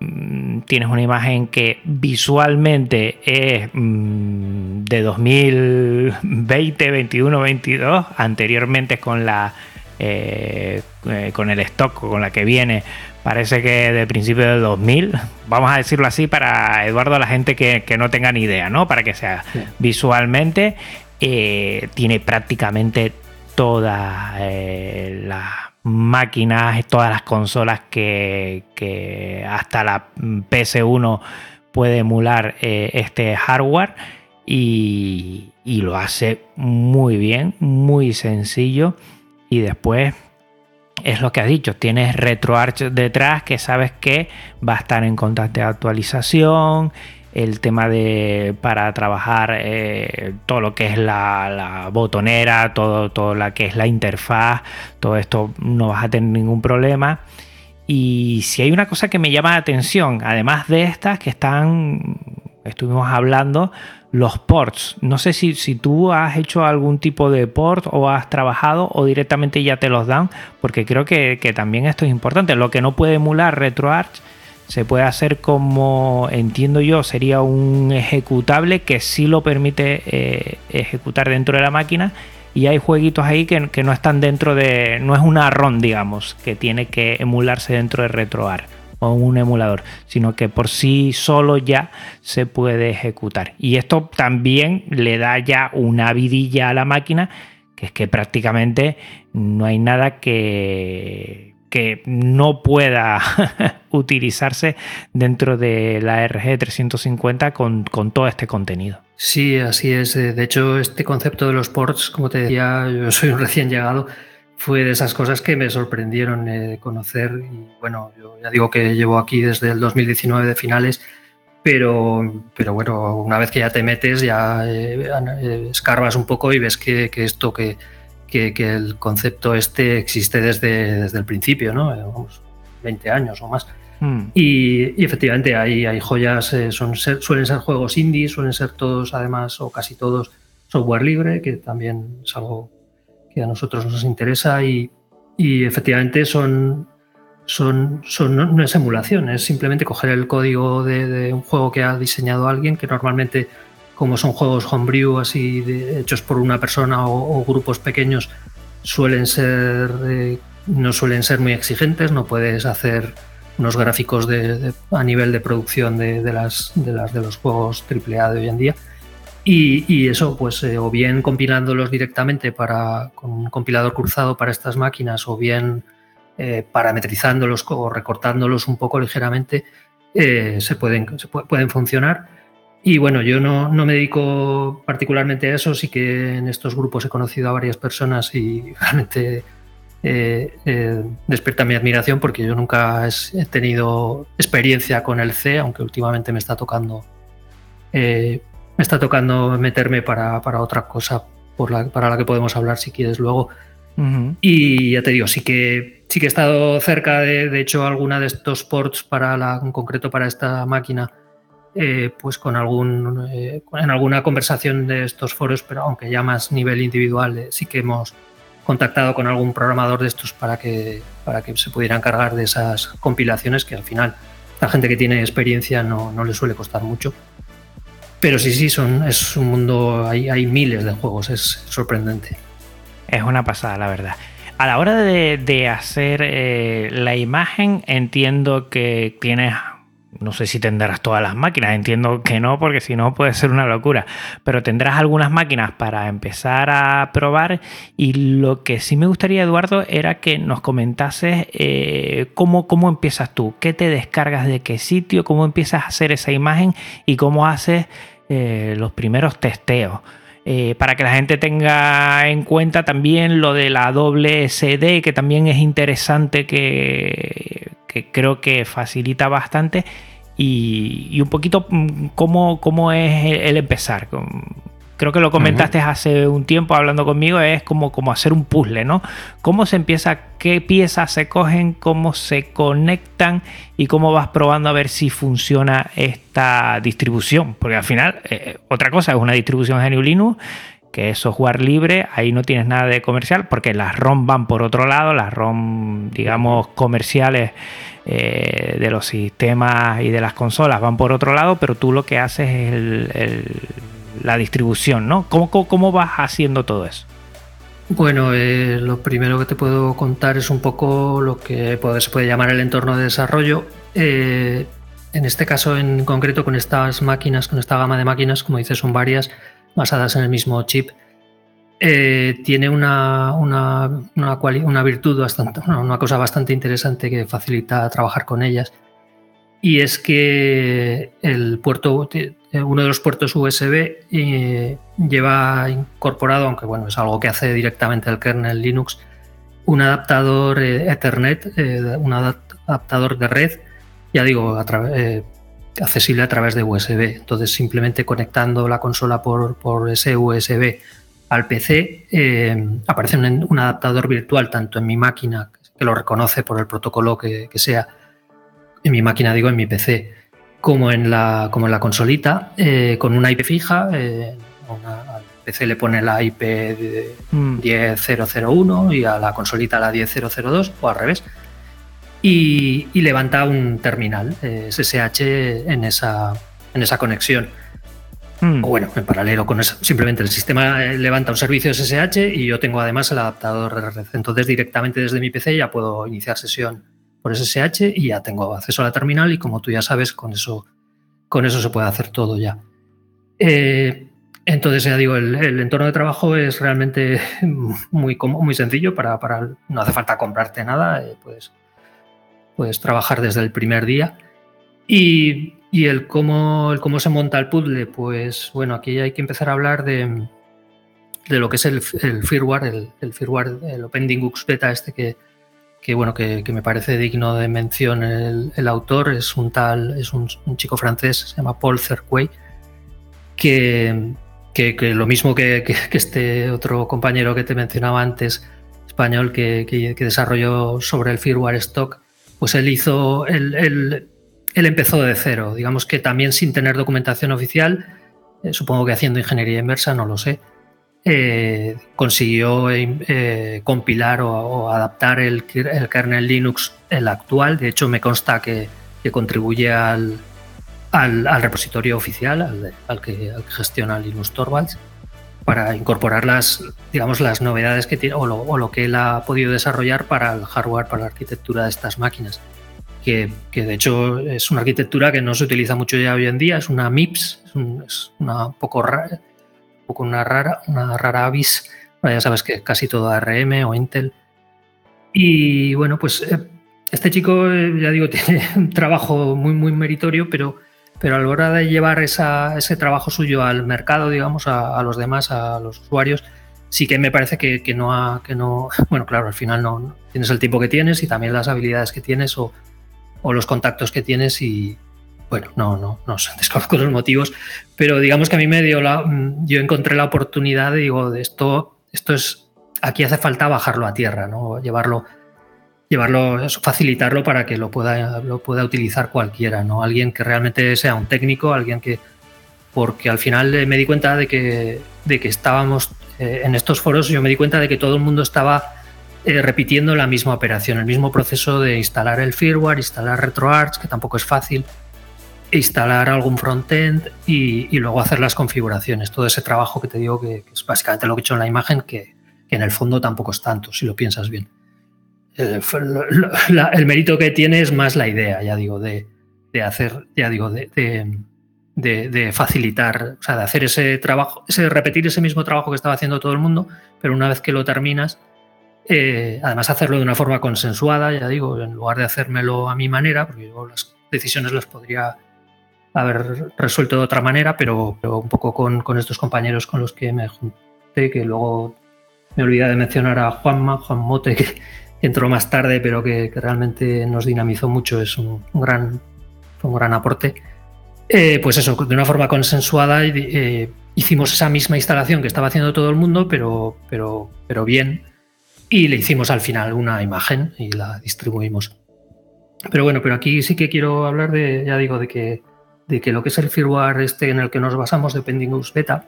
mm, tienes una imagen que visualmente es mm, de 2020, 21, 22, anteriormente con la eh, eh, con el stock con la que viene parece que de principio del 2000, vamos a decirlo así para Eduardo, la gente que, no tenga ni idea, ¿no? Para que sea visualmente, eh, tiene prácticamente toda la, máquinas, todas las consolas que, hasta la PS1 puede emular eh, este hardware y, y, lo hace muy bien, muy sencillo y después es lo que has dicho, tienes RetroArch detrás que sabes que va a estar en constante actualización, el tema de para trabajar eh, todo lo que es la, botonera, todo, todo lo que es la interfaz, todo esto no vas a tener ningún problema. Y si hay una cosa que me llama la atención, además de estas que están, estuvimos hablando, los ports. No sé si, si, tú has hecho algún tipo de port o has trabajado o directamente ya te los dan, porque creo que, que también esto es importante. Lo que no puede emular RetroArch se puede hacer como entiendo yo sería un ejecutable que sí lo permite eh, ejecutar dentro de la máquina y hay jueguitos ahí que, no están dentro de no es una ROM digamos que tiene que emularse dentro de RetroArch un emulador sino que por sí solo ya se puede ejecutar y esto también le da ya una vidilla a la máquina que es que prácticamente no hay nada que que no pueda utilizarse dentro de la RG350 con, todo este contenido. Sí, así es. De hecho, este concepto de los ports, como te decía, yo soy un recién llegado, fue de esas cosas que me sorprendieron eh, conocer. Y bueno, yo ya digo que llevo aquí desde el 2019 de finales, pero, pero bueno, una vez que ya te metes, ya eh, eh, escarbas un poco y ves que esto que, que, el concepto este existe desde, desde el principio, ¿no? 20 años o más. Hmm. Y, efectivamente hay, hay joyas, eh, son, suelen ser juegos indie, suelen ser todos además o casi todos software libre, que también es algo que a nosotros nos interesa y, y efectivamente son, son, son no, es emulación, es simplemente coger el código de, de, un juego que ha diseñado alguien que normalmente como son juegos homebrew así hechos por una persona o, grupos pequeños, suelen ser eh, no suelen ser muy exigentes, no puedes hacer unos gráficos de, a nivel de producción de, las, de, las, de los juegos AAA de hoy en día. Y, eso, pues, eh, o bien compilándolos directamente para, con un compilador cruzado para estas máquinas, o bien eh, parametrizándolos o recortándolos un poco ligeramente, se, pueden, se pueden funcionar. Y bueno, yo no, me dedico particularmente a eso, sí que en estos grupos he conocido a varias personas y realmente eh, eh, despierta mi admiración porque yo nunca he tenido experiencia con el C, aunque últimamente me está tocando eh, me está tocando meterme para, otra cosa por la, para la que podemos hablar si quieres luego. Y ya te digo, sí que sí que he estado cerca de, de hecho, alguna de estos ports para la, en concreto para esta máquina eh, pues con algún eh, en alguna conversación de estos foros, pero aunque ya más nivel individual, eh, sí que hemos contactado con algún programador de estos para que, para que se pudieran cargar de esas compilaciones que al final la gente que tiene experiencia no, no le suele costar mucho. Pero sí, sí, son, es un mundo, hay, hay miles de juegos, es sorprendente. Es una pasada, la verdad. A la hora de, de hacer la imagen, entiendo que tienes no sé si tendrás todas las máquinas, entiendo que no, porque si no puede ser una locura, pero tendrás algunas máquinas para empezar a probar y lo que sí me gustaría, Eduardo, era que nos comentases eh, cómo, cómo empiezas tú, qué te descargas de qué sitio, cómo empiezas a hacer esa imagen y cómo haces eh, los primeros testeos. Eh, para que la gente tenga en cuenta también lo de la doble CD, que también es interesante que, que creo que facilita bastante. Y, un poquito mm, cómo, cómo es el empezar. Creo que lo comentaste hace un tiempo hablando conmigo, es como, como hacer un puzzle, ¿no? ¿Cómo se empieza? ¿Qué piezas se cogen? ¿Cómo se conectan? Y cómo vas probando a ver si funciona esta distribución. Porque al final, eh, otra cosa es una distribución GNU Linux que es software libre, ahí no tienes nada de comercial, porque las ROM van por otro lado, las ROM, digamos, comerciales eh, de los sistemas y de las consolas van por otro lado, pero tú lo que haces es la distribución, ¿no? ¿Cómo, ¿Cómo, vas haciendo todo eso? Bueno, eh, lo primero que te puedo contar es un poco lo que se puede llamar el entorno de desarrollo. Eh, en este caso en concreto con estas máquinas, con esta gama de máquinas, como dices, son varias basadas en el mismo chip. eh, tiene una, una, una, virtud bastante, una cosa bastante interesante que facilita trabajar con ellas. Y es que el puerto, uno de los puertos USB eh, lleva incorporado, aunque bueno, es algo que hace directamente el kernel Linux, un adaptador eh, Ethernet, un adaptador de red, ya digo, accesible a través de USB. Entonces, simplemente conectando la consola por, por ese USB al PC, eh, aparece un, adaptador virtual tanto en mi máquina, que lo reconoce por el protocolo que, sea, en mi máquina digo en mi PC, como en la, como en la consolita, eh, con una IP fija. Eh, al PC le pone la IP de 10001 mm. y a la consolita la 10002 o al revés. Y, y levanta un terminal SSH en esa, en esa conexión. Hmm. O bueno, en paralelo con eso, simplemente el sistema eh, levanta un servicio SSH y yo tengo además el adaptador de red. Entonces directamente desde mi PC ya puedo iniciar sesión por SSH y ya tengo acceso a la terminal y como tú ya sabes, con eso, con eso se puede hacer todo ya. Eh, entonces ya digo, el, entorno de trabajo es realmente muy, muy sencillo para, para no hace falta comprarte nada, eh, puedes, puedes trabajar desde el primer día. Y y el cómo, el cómo se monta el puzzle, pues bueno, aquí hay que empezar a hablar de, de lo que es el, firmware, el, el, firmware, el OpenDingux Beta este que, que bueno, que, me parece digno de mención el, autor, es un tal, es un, chico francés, se llama Paul Cerquey, que, que, lo mismo que, este otro compañero que te mencionaba antes, español, que, desarrolló sobre el firmware stock, pues él hizo el él empezó de cero, digamos que también sin tener documentación oficial, eh, supongo que haciendo ingeniería inversa, no lo sé, eh, consiguió eh, compilar o, adaptar el, kernel Linux, el actual, de hecho me consta que, contribuye al, al, repositorio oficial, al, que, gestiona Linux Torvalds, para incorporar las, digamos, las novedades que tiene o lo que él ha podido desarrollar para el hardware, para la arquitectura de estas máquinas que, de hecho es una arquitectura que no se utiliza mucho ya hoy en día, es una MIPS, es, una poco rara, un poco una rara, una rara avis, ya sabes que casi todo ARM o Intel. Y bueno, pues eh, este chico, eh, ya digo, tiene un trabajo muy, muy meritorio, pero, pero a la hora de llevar ese trabajo suyo al mercado, digamos, a, los demás, a los usuarios, sí que me parece que, no ha, que no, bueno, claro, al final no, tienes el tiempo que tienes y también las habilidades que tienes o, o los contactos que tienes y, bueno, no, no, no desconozco los motivos, pero digamos que a mí me dio la, mm, yo encontré la oportunidad, digo, de esto, esto es, aquí hace falta bajarlo a tierra, ¿no? Llevarlo, llevarlo, facilitarlo para que lo pueda, lo pueda utilizar cualquiera, ¿no? Alguien que realmente sea un técnico, alguien que, porque al final me di cuenta de que, de que estábamos eh, en estos foros, yo me di cuenta de que todo el mundo estaba eh, repitiendo la misma operación, el mismo proceso de instalar el firmware, instalar RetroArch, que tampoco es fácil, instalar algún frontend y luego hacer las configuraciones. Todo ese trabajo que te digo que, es básicamente lo que he hecho en la imagen, que, en el fondo tampoco es tanto, si lo piensas bien. El, mérito que tiene es más la idea, ya digo, de, hacer, ya digo, de, de, facilitar, o sea, de hacer ese trabajo, ese repetir ese mismo trabajo que estaba haciendo todo el mundo, pero una vez que lo terminas, eh, además, hacerlo de una forma consensuada, ya digo, en lugar de hacérmelo a mi manera, porque yo las decisiones las podría haber resuelto de otra manera, pero, un poco con, estos compañeros con los que me junté, que luego me olvidé de mencionar a Juanma, Juan Mote, que entró más tarde, pero que, realmente nos dinamizó mucho, es un, gran, un gran aporte. Eh, pues eso, de una forma consensuada eh, hicimos esa misma instalación que estaba haciendo todo el mundo, pero, pero, pero bien y le hicimos al final una imagen y la distribuimos. Pero bueno, pero aquí sí que quiero hablar de, ya digo, de que, de que lo que es el firmware este en el que nos basamos de Pendingus Beta,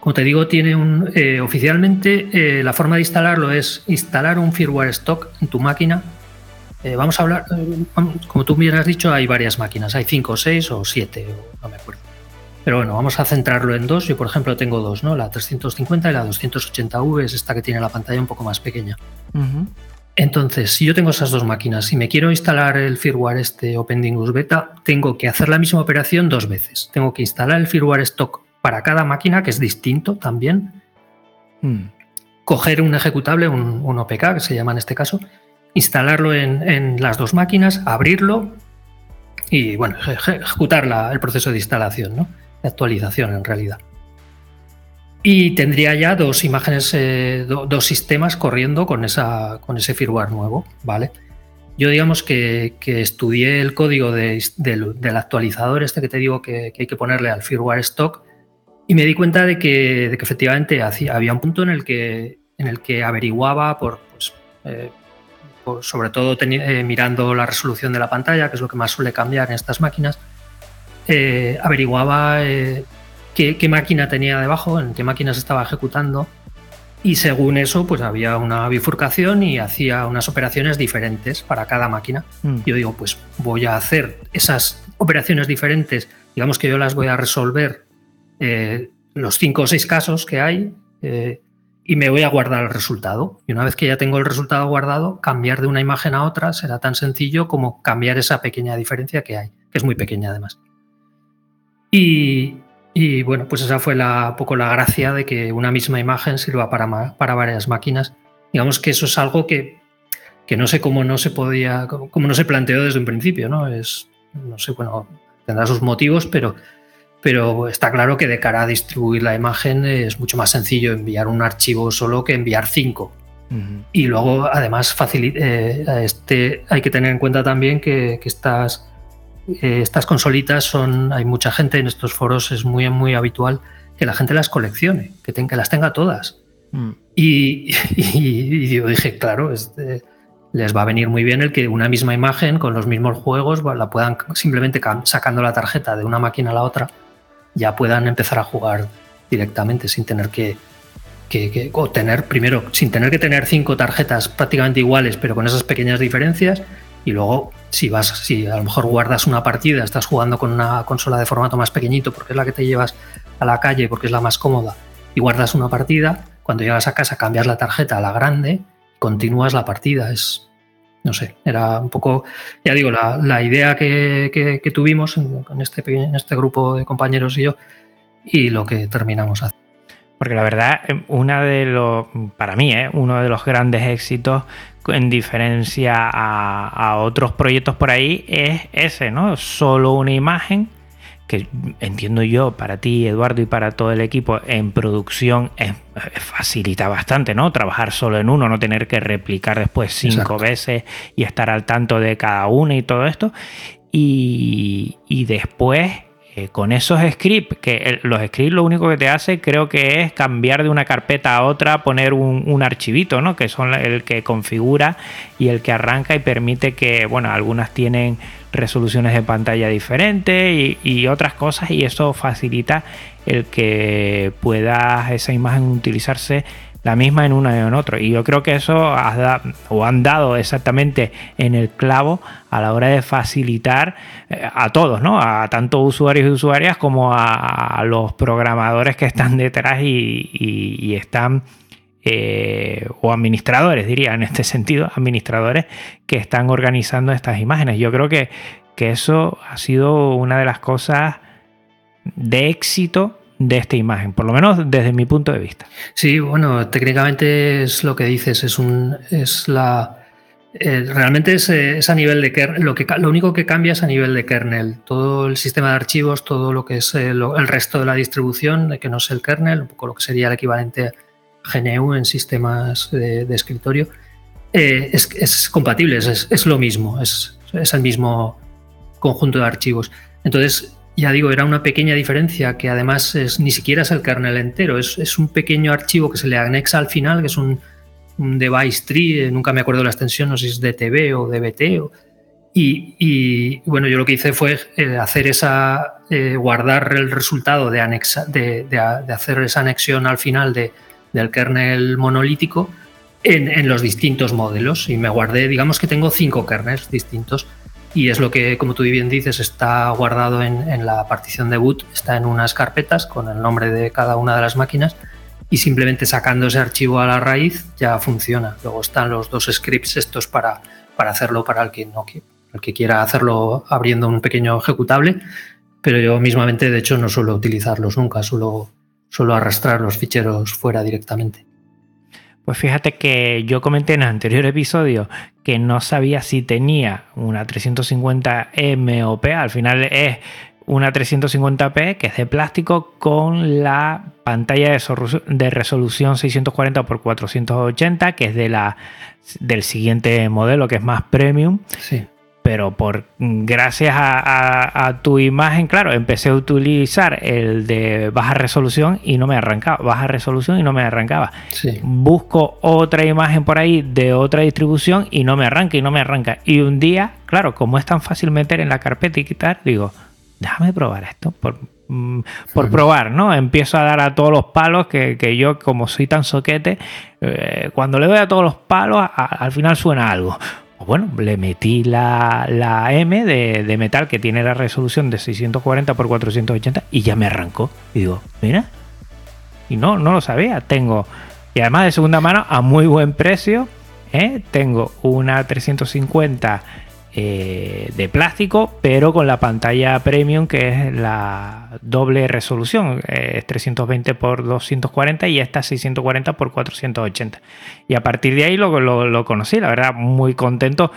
como te digo, tiene un eh, oficialmente eh, la forma de instalarlo es instalar un firmware stock en tu máquina. Eh, vamos a hablar, como tú me has dicho, hay varias máquinas, hay 5 o 6 o 7, no me acuerdo. Pero bueno, vamos a centrarlo en dos. Yo, por ejemplo, tengo dos, ¿no? La 350 y la 280V es esta que tiene la pantalla un poco más pequeña. Entonces, si yo tengo esas dos máquinas y me quiero instalar el firmware este OpenDingus Beta, tengo que hacer la misma operación dos veces. Tengo que instalar el firmware stock para cada máquina, que es distinto también. mm. coger un ejecutable, un, OPK, que se llama en este caso, instalarlo en, las dos máquinas, abrirlo y bueno, ejecutar el proceso de instalación, ¿no? de actualización en realidad. Y tendría ya dos imágenes, eh, dos sistemas corriendo con, esa, con ese firmware nuevo, ¿vale? Yo digamos que, estudié el código del actualizador este que te digo que, hay que ponerle al firmware stock y me di cuenta de que, efectivamente había un punto en el que, en el que averiguaba por, pues, eh, sobre todo eh, mirando la resolución de la pantalla, que es lo que más suele cambiar en estas máquinas, eh, averiguaba qué, qué, máquina tenía debajo, en qué máquina se estaba ejecutando y según eso, pues había una bifurcación y hacía unas operaciones diferentes para cada máquina. Mm. Yo digo, pues voy a hacer esas operaciones diferentes, digamos que yo las voy a resolver eh, los cinco o seis casos que hay eh, y me voy a guardar el resultado. Y una vez que ya tengo el resultado guardado, cambiar de una imagen a otra será tan sencillo como cambiar esa pequeña diferencia que hay, que es muy pequeña además. Y, y bueno, pues esa fue la, poco la gracia de que una misma imagen sirva para, para varias máquinas. Digamos que eso es algo que, que no sé cómo no se podía, cómo no se planteó desde un principio, ¿no? Es, no sé, bueno, tendrá sus motivos, pero, pero está claro que de cara a distribuir la imagen es mucho más sencillo enviar un archivo solo que enviar cinco. Y luego, además, eh, este, hay que tener en cuenta también que, que estas eh, estas consolitas son, hay mucha gente en estos foros, es muy, muy habitual que la gente las coleccione, que, que las tenga todas. Mm. Y, yo dije, claro, les va a venir muy bien el que una misma imagen con los mismos juegos la puedan simplemente sacando la tarjeta de una máquina a la otra, ya puedan empezar a jugar directamente sin tener que, tener, primero, sin tener que tener cinco tarjetas prácticamente iguales, pero con esas pequeñas diferencias, y luego si vas, si a lo mejor guardas una partida, estás jugando con una consola de formato más pequeñito porque es la que te llevas a la calle, porque es la más cómoda, y guardas una partida, cuando llegas a casa cambias la tarjeta a la grande, continúas la partida. Es, no sé, era un poco, ya digo, la, idea que, tuvimos en, este, en este grupo de compañeros y yo, y lo que terminamos haciendo. Porque la verdad, una de los, para mí, ¿eh? uno de los grandes éxitos en diferencia a, otros proyectos por ahí, es ese, ¿no? Solo una imagen que entiendo yo para ti, Eduardo, y para todo el equipo en producción facilita bastante, ¿no? Trabajar solo en uno, no tener que replicar después cinco veces y estar al tanto de cada una y todo esto. Y, y después eh, con esos scripts, que los scripts lo único que te hace creo que es cambiar de una carpeta a otra, poner un, archivito, ¿no? Que son el que configura y el que arranca y permite que, bueno, algunas tienen resoluciones de pantalla diferentes y, otras cosas y eso facilita el que pueda esa imagen utilizarse la misma en una y en otro. Y yo creo que eso o han dado exactamente en el clavo a la hora de facilitar eh, a todos, ¿no? A tanto usuarios y usuarias como a, los programadores que están detrás y, están eh, o administradores, diría en este sentido, administradores que están organizando estas imágenes. Yo creo que, que eso ha sido una de las cosas de éxito de esta imagen, por lo menos desde mi punto de vista. Sí, bueno, técnicamente es lo que dices, es un es la eh, realmente es, a nivel de kernel, lo que lo único que cambia es a nivel de kernel. Todo el sistema de archivos, todo lo que es eh, el, resto de la distribución, que no es el kernel, un poco lo que sería el equivalente a GNU en sistemas de, escritorio, eh, es, compatible, es, es, lo mismo, es, es el mismo conjunto de archivos. Entonces, ya digo, era una pequeña diferencia que además es, ni siquiera es el kernel entero, es, un pequeño archivo que se le anexa al final, que es un, device tree, eh, nunca me acuerdo la extensión, no sé si es DTB o DBT. O, y, bueno, yo lo que hice fue eh, hacer esa, eh, guardar el resultado de, anexa, de, hacer esa anexión al final del kernel monolítico en, en, los distintos modelos. Y me guardé, digamos que tengo cinco kernels distintos y es lo que, como tú bien dices, está guardado en, la partición de boot, está en unas carpetas con el nombre de cada una de las máquinas y simplemente sacando ese archivo a la raíz ya funciona. Luego están los dos scripts estos para, para hacerlo para el que, no, el que quiera hacerlo abriendo un pequeño ejecutable, pero yo mismamente de hecho no suelo utilizarlos nunca, suelo, suelo arrastrar los ficheros fuera directamente. Pues fíjate que yo comenté en el anterior episodio que no sabía si tenía una 350M o P. Al final es una 350p que es de plástico con la pantalla de resolución 640 x 480 que es de la, del siguiente modelo que es más premium. Sí pero por gracias a, tu imagen, claro, empecé a utilizar el de baja resolución y no me arrancaba, baja resolución y no me arrancaba. Busco otra imagen por ahí de otra distribución y no me arranca y no me arranca. Y un día, claro, como es tan fácil meter en la carpeta y quitar, digo, déjame probar esto por, mm, por probar, ¿no? Empiezo a dar a todos los palos que, yo, como soy tan soquete, eh, cuando le doy a todos los palos, al final suena algo bueno, le metí la, M de, metal que tiene la resolución de 640 x 480 y ya me arrancó. Y digo, mira. Y no, no lo sabía. Tengo, y además de segunda mano, a muy buen precio, ¿eh? tengo una 350 eh, de plástico, pero con la pantalla premium que es la doble resolución, es 320 x 240 y esta 640 x 480. Y a partir de ahí lo, lo conocí, la verdad, muy contento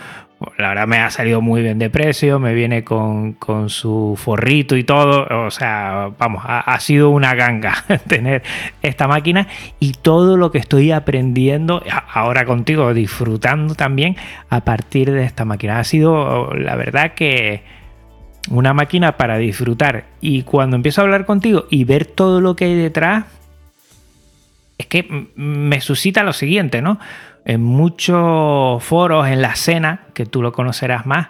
la verdad me ha salido muy bien de precio, me viene con, su forrito y todo, o sea, vamos, ha, sido una ganga tener esta máquina y todo lo que estoy aprendiendo ahora contigo, disfrutando también a partir de esta máquina. Ha sido, la verdad que una máquina para disfrutar y cuando empiezo a hablar contigo y ver todo lo que hay detrás, es que me suscita lo siguiente, ¿no? En muchos foros, en la escena, que tú lo conocerás más,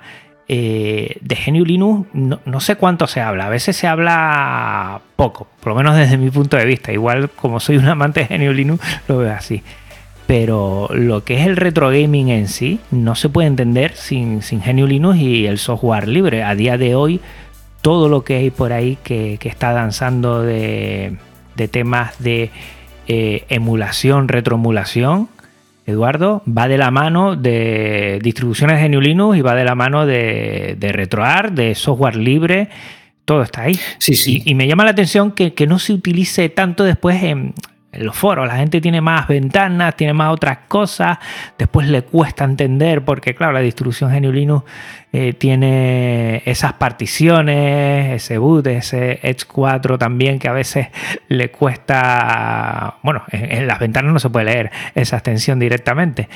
eh, de GNU Linux no, sé cuánto se habla. A veces se habla poco, por lo menos desde mi punto de vista. Igual como soy un amante de GNU Linux, lo veo así. Pero lo que es el retro gaming en sí no se puede entender sin, sin GNU Linux y el software libre. A día de hoy, todo lo que hay por ahí que, está danzando de, temas de eh, emulación, retroemulación, Eduardo, va de la mano de distribuciones de GNU Linux y va de la mano de, de RetroArt, de software libre. Todo está ahí. Sí, sí. Y, me llama la atención que, que, no se utilice tanto después en, en los foros. La gente tiene más ventanas, tiene más otras cosas. Después le cuesta entender porque, claro, la distribución GNU Linux eh, tiene esas particiones, ese boot, ese Edge 4 también que a veces le cuesta. Bueno, en las ventanas no se puede leer esa extensión directamente.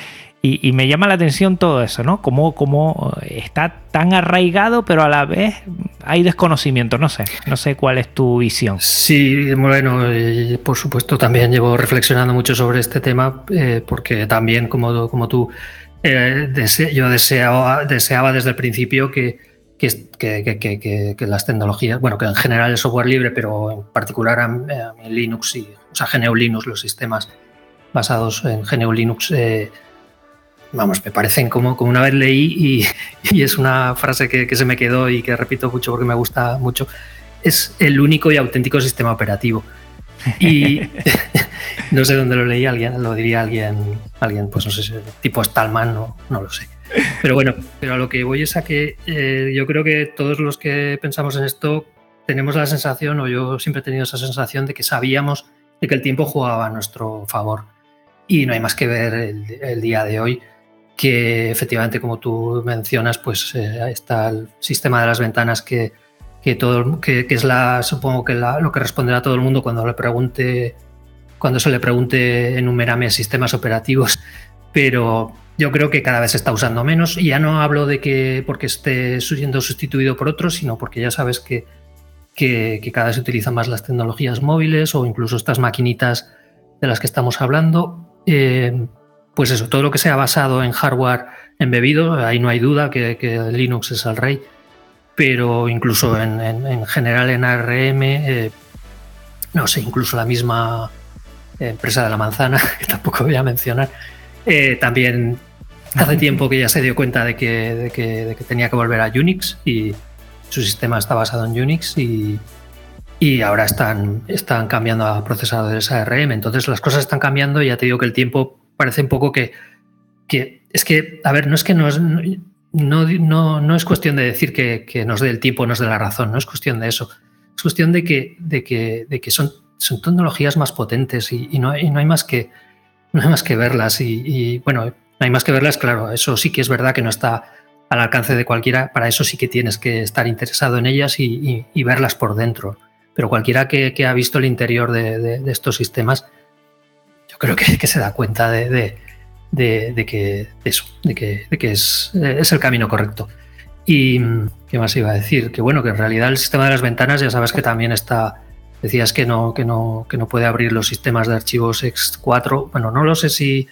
Y, me llama la atención todo eso, ¿no? Cómo, está tan arraigado, pero a la vez hay desconocimiento. No sé, no sé cuál es tu visión. Sí, bueno, eh, por supuesto también llevo reflexionando mucho sobre este tema, eh, porque también, como, como tú, eh, yo deseaba, deseaba desde el principio que, que, las tecnologías, bueno, que en general el software libre, pero en particular en Linux y, o sea, GNU Linux, los sistemas basados en GNU Linux, vamos, me parecen como, como una vez leí y, es una frase que, se me quedó y que repito mucho porque me gusta mucho, es el único y auténtico sistema operativo. Y no sé dónde lo leí, alguien lo diría alguien, alguien pues no sé, tipo Stallman, no, no lo sé. Pero bueno, pero a lo que voy es a que eh, yo creo que todos los que pensamos en esto tenemos la sensación, o yo siempre he tenido esa sensación de que sabíamos de que el tiempo jugaba a nuestro favor. Y no hay más que ver el día de hoy que efectivamente, como tú mencionas, pues eh, está el sistema de las ventanas que, todo, que, es la, supongo que lo que responderá todo el mundo cuando le pregunte, cuando se le pregunte enumérame sistemas operativos, pero yo creo que cada vez se está usando menos y ya no hablo de que porque esté siendo sustituido por otros, sino porque ya sabes que, que, cada vez se utilizan más las tecnologías móviles o incluso estas maquinitas de las que estamos hablando. Eh, pues eso, todo lo que sea basado en hardware embebido, ahí no hay duda que, Linux es el rey, pero incluso en, general en ARM, eh, no sé, incluso la misma empresa de la manzana, que tampoco voy a mencionar, eh, también hace tiempo que ya se dio cuenta de que, que, tenía que volver a Unix y su sistema está basado en Unix y, y ahora están, están cambiando a procesadores ARM. Entonces las cosas están cambiando y ya te digo que el tiempo parece un poco que, es que, a ver, no es que no es, no, no, es cuestión de decir que, nos dé el tiempo, nos dé la razón, no es cuestión de eso. Es cuestión de que, de que, de que son, son tecnologías más potentes y, no, hay, no hay más que, no hay más que verlas y, bueno, no hay más que verlas, claro, eso sí que es verdad que no está al alcance de cualquiera, para eso sí que tienes que estar interesado en ellas y, verlas por dentro. Pero cualquiera que, ha visto el interior de, estos sistemas, yo creo que, se da cuenta de, que eso, de que, es, es, el camino correcto. Y qué más iba a decir, que bueno, que en realidad el sistema de las ventanas ya sabes que también está Decías que no, que no, que no puede abrir los sistemas de archivos X4. Bueno, no lo sé si,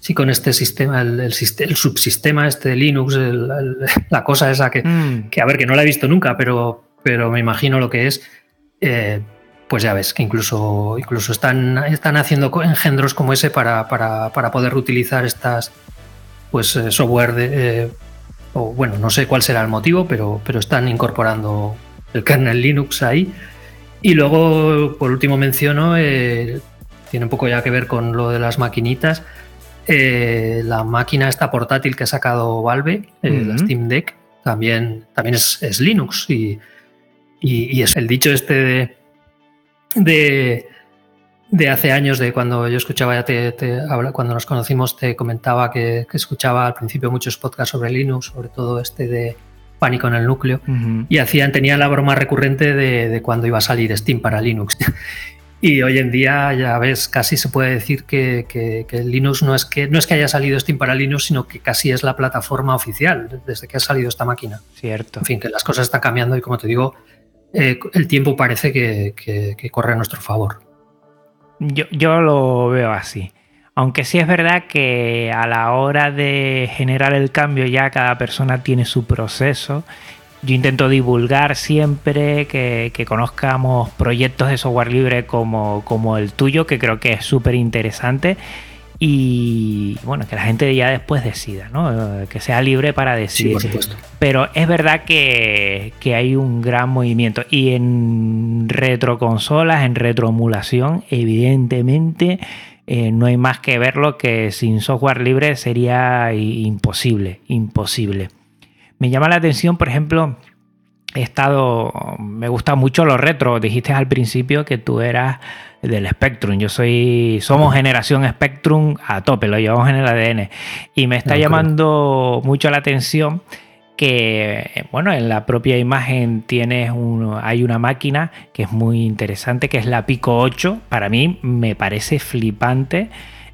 si con este sistema, el, el, subsistema este de Linux, la cosa esa que, mm. que, a ver, que no la he visto nunca, pero, pero me imagino lo que es. Eh, pues ya ves que incluso, incluso están, están haciendo engendros como ese para, para, para poder reutilizar estas pues eh, software de, eh, o bueno, no sé cuál será el motivo, pero, pero están incorporando el kernel Linux ahí y luego, por último, menciono, eh, tiene un poco ya que ver con lo de las maquinitas, la máquina esta portátil que ha sacado Valve, eh, la Steam Deck, también, también es, Linux. Y, es el dicho este de, de, hace años, de cuando yo escuchaba, ya te, cuando nos conocimos, te comentaba que, que escuchaba al principio muchos podcasts sobre Linux, sobre todo este de pánico en el núcleo, y hacían, tenía la broma recurrente de, cuando iba a salir Steam para Linux. y hoy en día, ya ves, casi se puede decir que, Linux no es que, no es que haya salido Steam para Linux, sino que casi es la plataforma oficial desde que ha salido esta máquina. Cierto. En fin, que las cosas están cambiando y como te digo, eh, el tiempo parece que, corre a nuestro favor. Yo, yo lo veo así. Aunque sí es verdad que a la hora de generar el cambio ya cada persona tiene su proceso. Yo intento divulgar siempre que, conozcamos proyectos de software libre como, como el tuyo, que creo que es súper interesante. Y bueno, que la gente ya después decida, ¿no? Que sea libre para decidir. Sí, por supuesto. Pero es verdad que, que, hay un gran movimiento. Y en retroconsolas, en retroemulación, evidentemente eh, no hay más que verlo que sin software libre sería imposible, imposible. Me llama la atención, por ejemplo, he estado, me gusta mucho los retro. Dijiste al principio que tú eras del Spectrum. Yo soy, somos generación Spectrum a tope, lo llevamos en el ADN. Y me está llamando mucho la atención que bueno, en la propia imagen tienes hay una máquina que es muy interesante, que es la Pico 8. Para mí me parece flipante.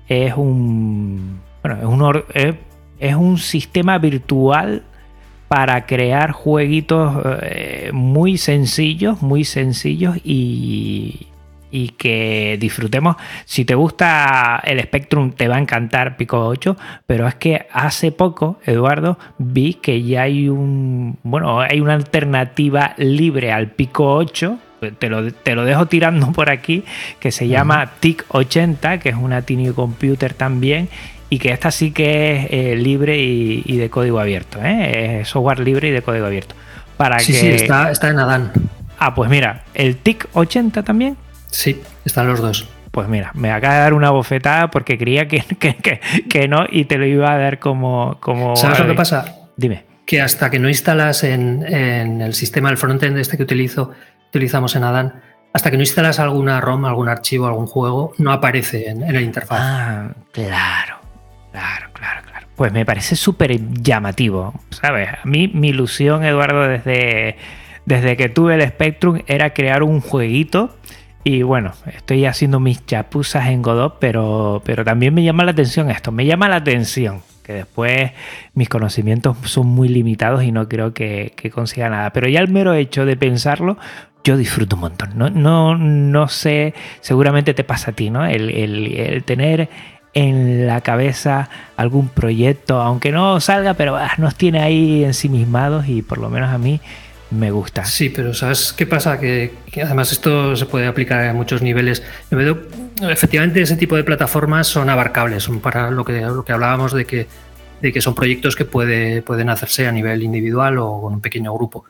Es un, bueno, es un, es un sistema virtual para crear jueguitos eh, muy sencillos, muy sencillos y, y que disfrutemos. Si te gusta el Spectrum, te va a encantar Pico 8, pero es que hace poco, Eduardo, vi que ya hay un, bueno, hay una alternativa libre al Pico 8. Te lo, te lo dejo tirando por aquí, que se llama TIC80, que es una Tiny Computer también, y que esta sí que es eh, libre y, de código abierto, ¿eh? es software libre y de código abierto. Para sí, que... sí, está, está en Adán. Ah, pues mira, el TIC80 también Sí, están los dos. Pues mira, me acaba de dar una bofetada porque creía que, que, no y te lo iba a dar como... como ¿Sabes lo que pasa? Dime. Que hasta que no instalas en, el sistema, el frontend este que utilizo, utilizamos en Adán, hasta que no instalas alguna ROM, algún archivo, algún juego, no aparece en, el interfaz. Ah, claro, claro, claro, claro. Pues me parece súper llamativo, ¿sabes? A mí mi ilusión, Eduardo, desde, desde que tuve el Spectrum era crear un jueguito y bueno, estoy haciendo mis chapuzas en Godot, pero, pero también me llama la atención esto. Me llama la atención que después mis conocimientos son muy limitados y no creo que, consiga nada. Pero ya el mero hecho de pensarlo, yo disfruto un montón. No, no, no sé, seguramente te pasa a ti, ¿no? El, el, tener en la cabeza algún proyecto, aunque no salga, pero ah, nos tiene ahí ensimismados y por lo menos a mí me gusta. Sí, pero ¿sabes qué pasa? Que, además esto se puede aplicar a muchos niveles. Efectivamente, ese tipo de plataformas son abarcables, son para lo que, lo que hablábamos de que, de que son proyectos que puede, pueden hacerse a nivel individual o con un pequeño grupo.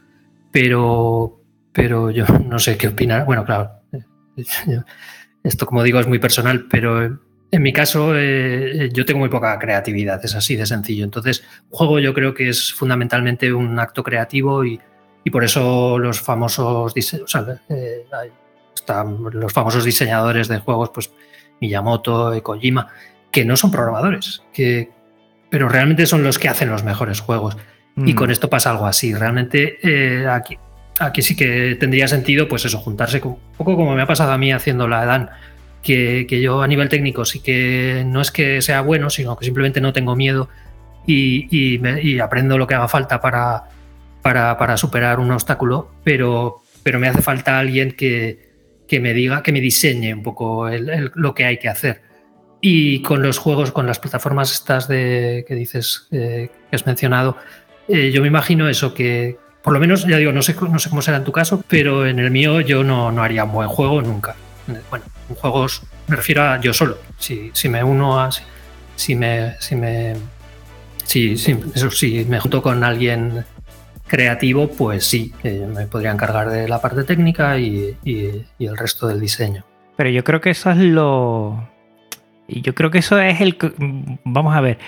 Pero, pero yo no sé qué opinar. Bueno, claro, esto como digo es muy personal, pero en mi caso eh, yo tengo muy poca creatividad, es así de sencillo. Entonces, juego yo creo que es fundamentalmente un acto creativo y y por eso los famosos, eh, están los famosos diseñadores de juegos, pues Miyamoto, Kojima, que no son programadores, que, pero realmente son los que hacen los mejores juegos. Y mm. con esto pasa algo así. Realmente eh, aquí, aquí sí que tendría sentido, pues eso, juntarse un poco como me ha pasado a mí haciendo la Dan, que, yo a nivel técnico sí que no es que sea bueno, sino que simplemente no tengo miedo y, aprendo lo que haga falta para, para, superar un obstáculo, pero, pero me hace falta alguien que, me diga, que me diseñe un poco lo que hay que hacer. Y con los juegos, con las plataformas estas de, que dices, eh, que has mencionado, eh, yo me imagino eso, que por lo menos, ya digo, no sé, no sé cómo será en tu caso, pero en el mío yo no, no haría un buen juego nunca. Bueno, en juegos me refiero a yo solo. Si, si me uno a. Si, me. Si me si, si me junto con alguien creativo, pues sí, eh, me podría encargar de la parte técnica y, y, y el resto del diseño. Pero yo creo que eso es lo. Yo creo que eso es el. Vamos a ver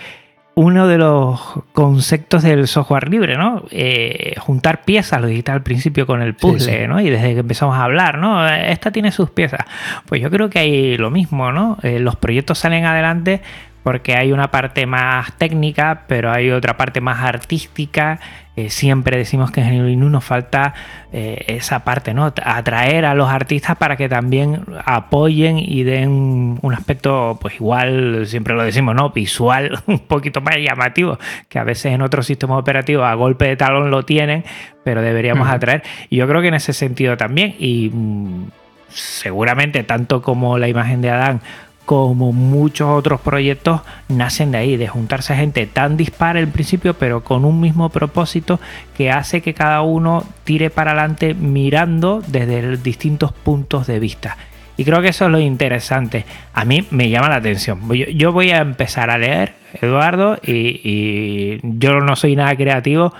uno de los conceptos del software libre, ¿no? Eh, juntar piezas, lo dijiste al principio con el puzzle, ¿no? Y desde que empezamos a hablar, ¿no? Esta tiene sus piezas. Pues yo creo que hay lo mismo, ¿no? Eh, los proyectos salen adelante porque hay una parte más técnica, pero hay otra parte más artística. Eh, siempre decimos que en el nos falta eh, esa parte, ¿no? Atraer a los artistas para que también apoyen y den un aspecto, pues igual, siempre lo decimos, ¿no? Visual, un poquito más llamativo, que a veces en otros sistemas operativos a golpe de talón lo tienen, pero deberíamos atraer. Y yo creo que en ese sentido también, y mm, seguramente tanto como la imagen de Adán como muchos otros proyectos, nacen de ahí, de juntarse gente tan dispara al principio, pero con un mismo propósito que hace que cada uno tire para adelante mirando desde distintos puntos de vista. Y creo que eso es lo interesante. A mí me llama la atención. Yo voy a empezar a leer, Eduardo, y, y yo no soy nada creativo,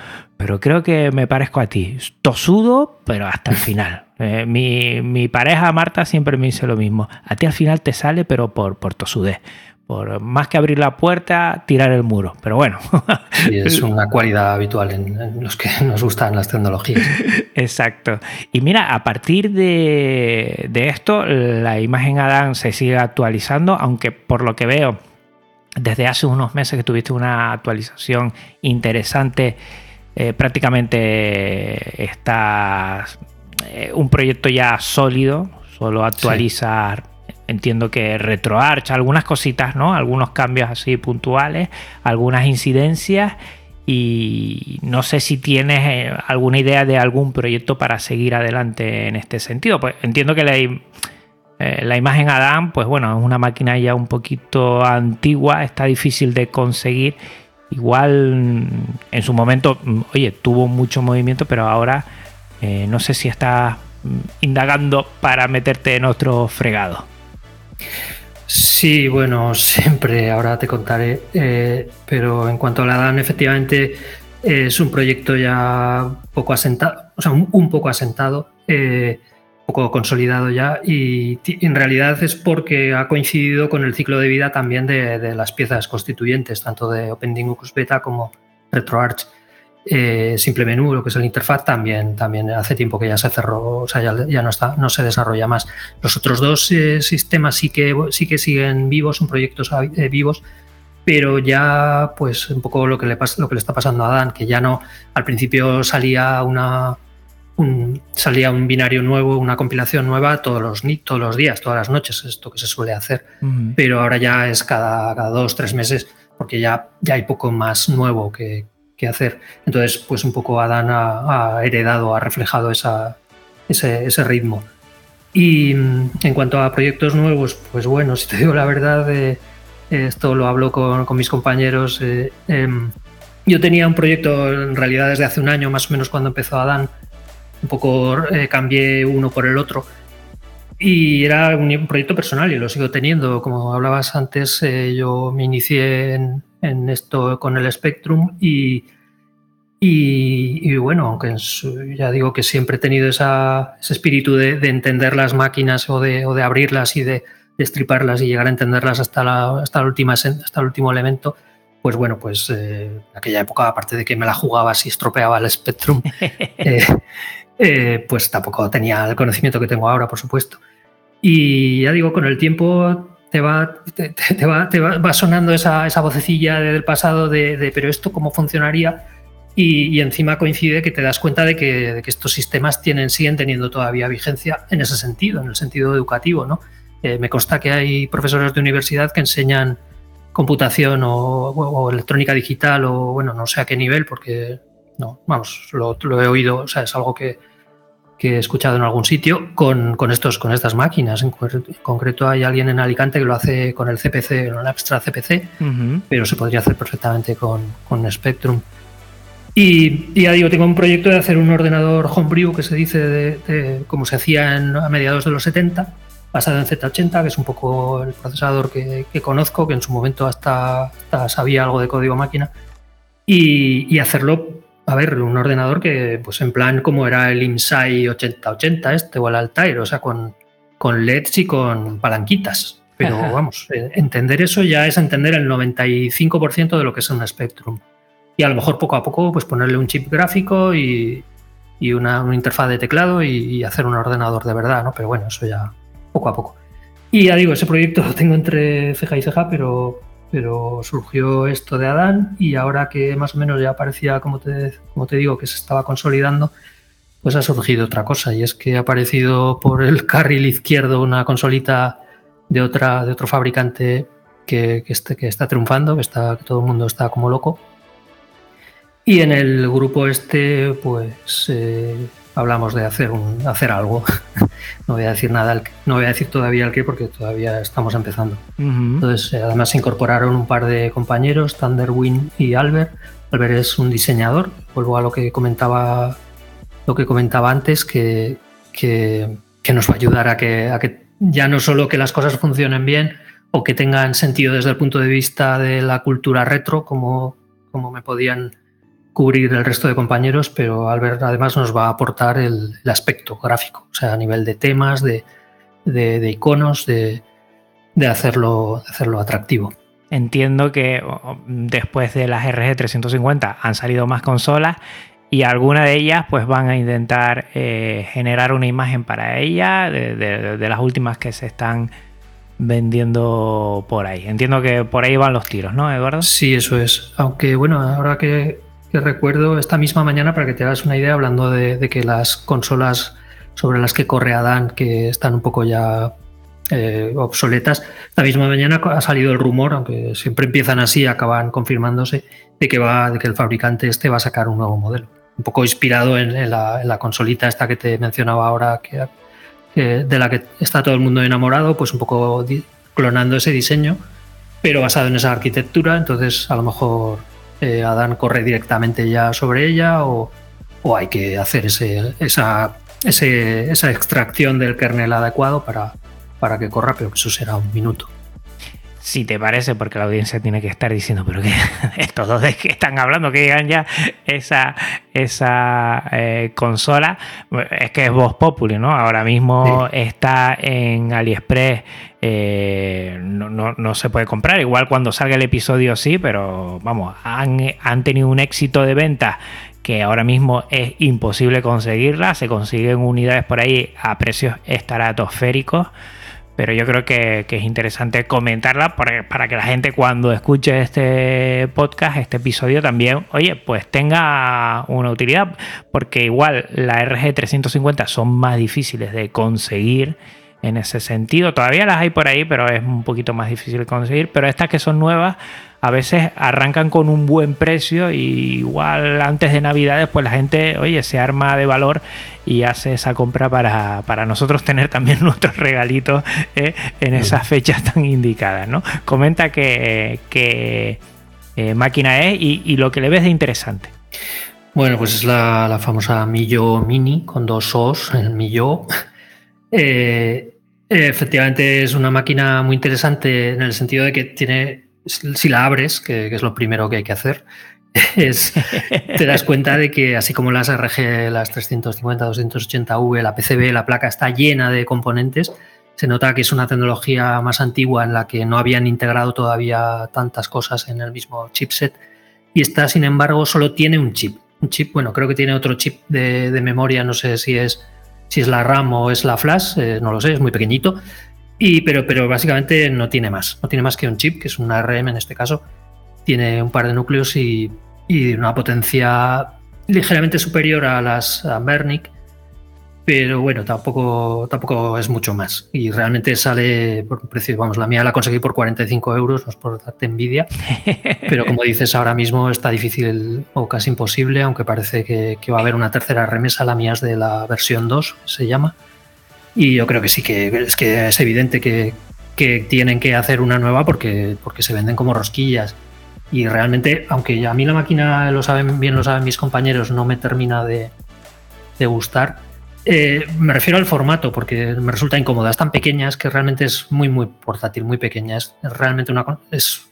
pero creo que me parezco a ti. Tosudo, pero hasta el final. Eh, mi, pareja Marta siempre me dice lo mismo. A ti al final te sale, pero por, por tosudez. Por más que abrir la puerta, tirar el muro. Pero bueno. es una cualidad habitual en, los que nos gustan las tecnologías. Exacto. Y mira, a partir de, esto, la imagen Adán se sigue actualizando, aunque por lo que veo, desde hace unos meses que tuviste una actualización interesante, eh, prácticamente estás eh, un proyecto ya sólido, solo actualizar, entiendo que RetroArch, algunas cositas, ¿no? Algunos cambios así puntuales, algunas incidencias y no sé si tienes eh, alguna idea de algún proyecto para seguir adelante en este sentido. Pues entiendo que la, eh, la imagen Adam, pues bueno, es una máquina ya un poquito antigua, está difícil de conseguir. Igual en su momento, oye, tuvo mucho movimiento, pero ahora eh, no sé si estás mm, indagando para meterte en otro fregado. Sí, bueno, siempre, ahora te contaré. Eh, pero en cuanto a la DAN, efectivamente es un proyecto ya poco asentado, o sea, un, poco asentado, eh, poco consolidado ya, y en realidad es porque ha coincidido con el ciclo de vida también de, las piezas constituyentes, tanto de OpenDingus Beta como RetroArch. Eh, Simple Menú, lo que es el interfaz, también, también hace tiempo que ya se cerró, o sea, ya, no, está, no se desarrolla más. Los otros dos eh, sistemas sí que, sí que siguen vivos, son proyectos eh, vivos, pero ya, pues, un poco lo que, le pasa, lo que le está pasando a Dan, que ya no, al principio salía una. Un, salía un binario nuevo, una compilación nueva todos los, todos los días, todas las noches, esto que se suele hacer. Pero ahora ya es cada, cada dos, tres meses, porque ya, ya hay poco más nuevo que, hacer. Entonces, pues un poco Adán ha, heredado, ha reflejado esa, ese, ritmo. Y mm, en cuanto a proyectos nuevos, pues bueno, si te digo la verdad, eh, esto lo hablo con, mis compañeros. Eh, em, yo tenía un proyecto en realidad desde hace un año, más o menos cuando empezó Adán. Un poco eh, cambié uno por el otro. Y era un, proyecto personal y lo sigo teniendo. Como hablabas antes, yo me inicié en, en esto con el Spectrum y, y, bueno, aunque ya digo que siempre he tenido ese espíritu de, entender las máquinas o de, o de abrirlas y de destriparlas y llegar a entenderlas hasta, la, hasta, la última, hasta el último elemento, pues bueno, pues eh, en aquella época, aparte de que me la jugaba si estropeaba el Spectrum, eh, eh, pues tampoco tenía el conocimiento que tengo ahora, por supuesto. Y ya digo, con el tiempo te va, te, va, te va, sonando esa, esa vocecilla del pasado de, pero esto cómo funcionaría y, encima coincide que te das cuenta de que, de que, estos sistemas tienen, siguen teniendo todavía vigencia en ese sentido, en el sentido educativo. ¿no? Eh, me consta que hay profesores de universidad que enseñan computación o, electrónica digital o bueno, no sé a qué nivel, porque no, vamos, lo, he oído, o sea, es algo que, que he escuchado en algún sitio con, con, estos, con estas máquinas. En concreto hay alguien en Alicante que lo hace con el CPC, el Abstract CPC, pero se podría hacer perfectamente con, con Spectrum. Y, ya digo, tengo un proyecto de hacer un ordenador homebrew que se dice de, como se hacía en, a mediados de los 70, basado en Z80, que es un poco el procesador que, conozco, que en su momento hasta, sabía algo de código máquina, y, hacerlo, a ver, un ordenador que, pues en plan como era el IMSAI 8080 este o el Altair, o sea, con, con LEDs y con palanquitas. Pero vamos, eh, entender eso ya es entender el 95% de lo que es un Spectrum y a lo mejor poco a poco pues ponerle un chip gráfico y, una, interfaz de teclado y, hacer un ordenador de verdad, ¿no? Pero bueno, eso ya poco a poco. Y ya digo, ese proyecto lo tengo entre ceja y ceja, pero, pero surgió esto de Adán y ahora que más o menos ya parecía, como te, como te digo, que se estaba consolidando, pues ha surgido otra cosa y es que ha aparecido por el carril izquierdo una consolita de, otra, de otro fabricante que, que, este, que está triunfando, que, está, todo el mundo está como loco. Y en el grupo este, pues eh, hablamos de hacer un, hacer algo. no voy a decir nada, no voy a decir todavía el qué porque todavía estamos empezando. Entonces, eh, además se incorporaron un par de compañeros, Thunderwind y Albert. Albert es un diseñador. Vuelvo a lo que comentaba, lo que comentaba antes, que, que, nos va a ayudar a que, a que ya no solo que las cosas funcionen bien o que tengan sentido desde el punto de vista de la cultura retro, como, como me podían cubrir el resto de compañeros, pero Albert además nos va a aportar el, aspecto gráfico, o sea, a nivel de temas, de, iconos, de, hacerlo, hacerlo atractivo. Entiendo que después de las RG350 han salido más consolas y algunas de ellas pues van a intentar eh, generar una imagen para ella de, las últimas que se están vendiendo por ahí. Entiendo que por ahí van los tiros, ¿no, Eduardo? Sí, eso es. Aunque bueno, ahora que que recuerdo esta misma mañana, para que te hagas una idea, hablando de, que las consolas sobre las que corre Adán, que están un poco ya eh, obsoletas, esta misma mañana ha salido el rumor, aunque siempre empiezan así, acaban confirmándose, de que, va, de que el fabricante este va a sacar un nuevo modelo. Un poco inspirado en, la, consolita esta que te mencionaba ahora, que, de la que está todo el mundo enamorado, pues un poco clonando ese diseño, pero basado en esa arquitectura, entonces a lo mejor eh, Adán corre directamente ya sobre ella o, hay que hacer ese, esa, esa extracción del kernel adecuado para, para que corra, pero eso será un minuto. Si te parece, porque la audiencia tiene que estar diciendo, pero que estos dos de qué están hablando, que digan ya esa, esa eh, consola, es que es Voz Populi, ¿no? Ahora mismo está en AliExpress eh, no, se puede comprar. Igual cuando salga el episodio sí, pero vamos, han, tenido un éxito de venta que ahora mismo es imposible conseguirla. Se consiguen unidades por ahí a precios estratosféricos. Pero yo creo que, es interesante comentarla para, para, que la gente cuando escuche este podcast, este episodio también, oye, pues tenga una utilidad. Porque igual la RG350 son más difíciles de conseguir en ese sentido. Todavía las hay por ahí, pero es un poquito más difícil conseguir. Pero estas que son nuevas, a veces arrancan con un buen precio y igual antes de Navidades, pues la gente, oye, se arma de valor y hace esa compra para, nosotros tener también nuestros regalitos eh, en esas fechas tan indicadas, ¿no? Comenta qué que eh, máquina es y, lo que le ves de interesante. Bueno, pues es la, famosa Millo Mini con dos O's, el Millo. Efectivamente es una máquina muy interesante en el sentido de que tiene, si la abres, que, es lo primero que hay que hacer, es, te das cuenta de que así como las RG, las 350, 280V, la PCB, la placa está llena de componentes, se nota que es una tecnología más antigua en la que no habían integrado todavía tantas cosas en el mismo chipset y esta, sin embargo, solo tiene un chip. Un chip, bueno, creo que tiene otro chip de memoria, no sé si es si es la RAM o es la flash, eh, no lo sé, es muy pequeñito. Y, pero, pero básicamente no tiene más. No tiene más que un chip, que es una ARM en este caso. Tiene un par de núcleos y, una potencia ligeramente superior a las a pero bueno, tampoco, tampoco es mucho más. Y realmente sale por un precio, vamos, la mía la conseguí por 45 euros, no es por darte envidia, pero como dices, ahora mismo está difícil o casi imposible, aunque parece que, va a haber una tercera remesa, la mía es de la versión 2, se llama. Y yo creo que sí, que es que es evidente que, que tienen que hacer una nueva porque, porque se venden como rosquillas. Y realmente, aunque a mí la máquina, lo saben bien lo saben mis compañeros, no me termina de, de gustar, eh, me refiero al formato porque me resulta incómoda. Es tan pequeña, es que realmente es muy, muy portátil, muy pequeña. Es realmente una. Es,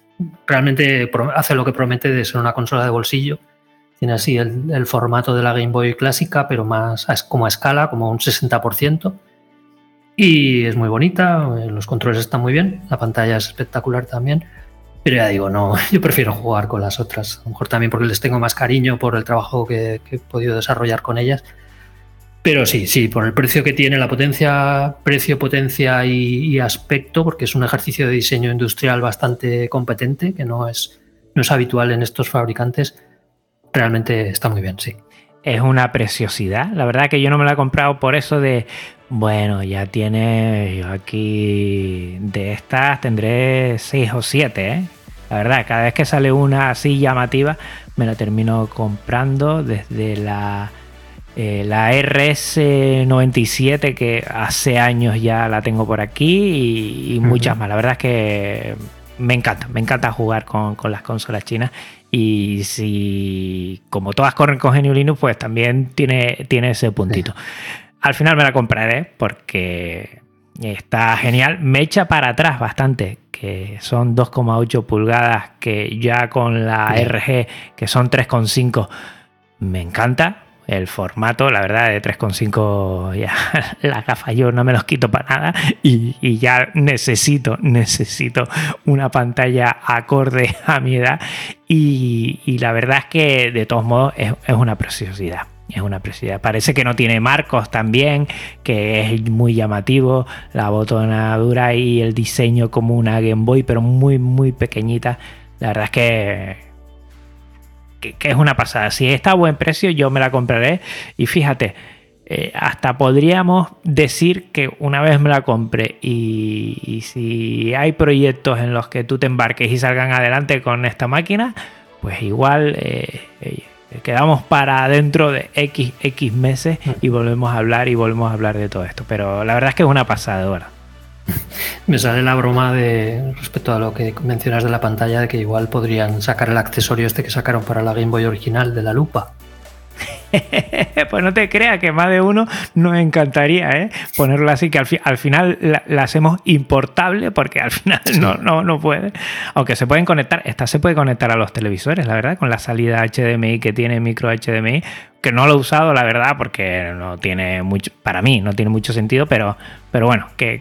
realmente hace lo que promete de ser una consola de bolsillo. Tiene así el, formato de la Game Boy clásica, pero más como a escala, como un 60%. Y es muy bonita, eh, los controles están muy bien, la pantalla es espectacular también. Pero ya digo, no, yo prefiero jugar con las otras. A lo mejor también porque les tengo más cariño por el trabajo que he podido desarrollar con ellas pero sí, sí, por el precio que tiene, la potencia, precio, potencia y, aspecto, porque es un ejercicio de diseño industrial bastante competente, que no es, no es habitual en estos fabricantes, realmente está muy bien, sí. Es una preciosidad. La verdad que yo no me la he comprado por eso de, bueno, ya tiene, aquí de estas tendré seis o siete, ¿eh? La verdad, cada vez que sale una así llamativa, me la termino comprando desde la eh, la RS97 que hace años ya la tengo por aquí y, muchas más. La verdad es que me encanta, me encanta jugar con, las consolas chinas y si como todas corren con GNU Linux pues también tiene, tiene ese puntito. Al final me la compraré porque está genial. Me echa para atrás bastante, que son 2,8 pulgadas, que ya con la RG, que son 3,5, me encanta el formato, la verdad, de 3,5 ya la gafa yo no me los quito para nada y, ya necesito, necesito una pantalla acorde a mi edad y, la verdad es que de todos modos es, una preciosidad. Es una preciosidad. Parece que no tiene marcos también, que es muy llamativo. La botonadura y el diseño como una Game Boy, pero muy, muy pequeñita. La verdad es que que, es una pasada. Si está a buen precio, yo me la compraré. Y fíjate, eh, hasta podríamos decir que una vez me la compre y, si hay proyectos en los que tú te embarques y salgan adelante con esta máquina, pues igual eh, eh, quedamos para dentro de X, X meses y volvemos a hablar y volvemos a hablar de todo esto. Pero la verdad es que es una pasada, ¿verdad? Me sale la broma de respecto a lo que mencionas de la pantalla de que igual podrían sacar el accesorio este que sacaron para la Game Boy original de la lupa. pues no te creas que más de uno nos encantaría ¿eh? ponerlo así, que al, final la, hacemos importable porque al final no, no, no puede. Aunque se pueden conectar, esta se puede conectar a los televisores, la verdad, con la salida HDMI que tiene micro HDMI, que no lo he usado, la verdad, porque no tiene mucho, para mí no tiene mucho sentido, pero, pero bueno, que,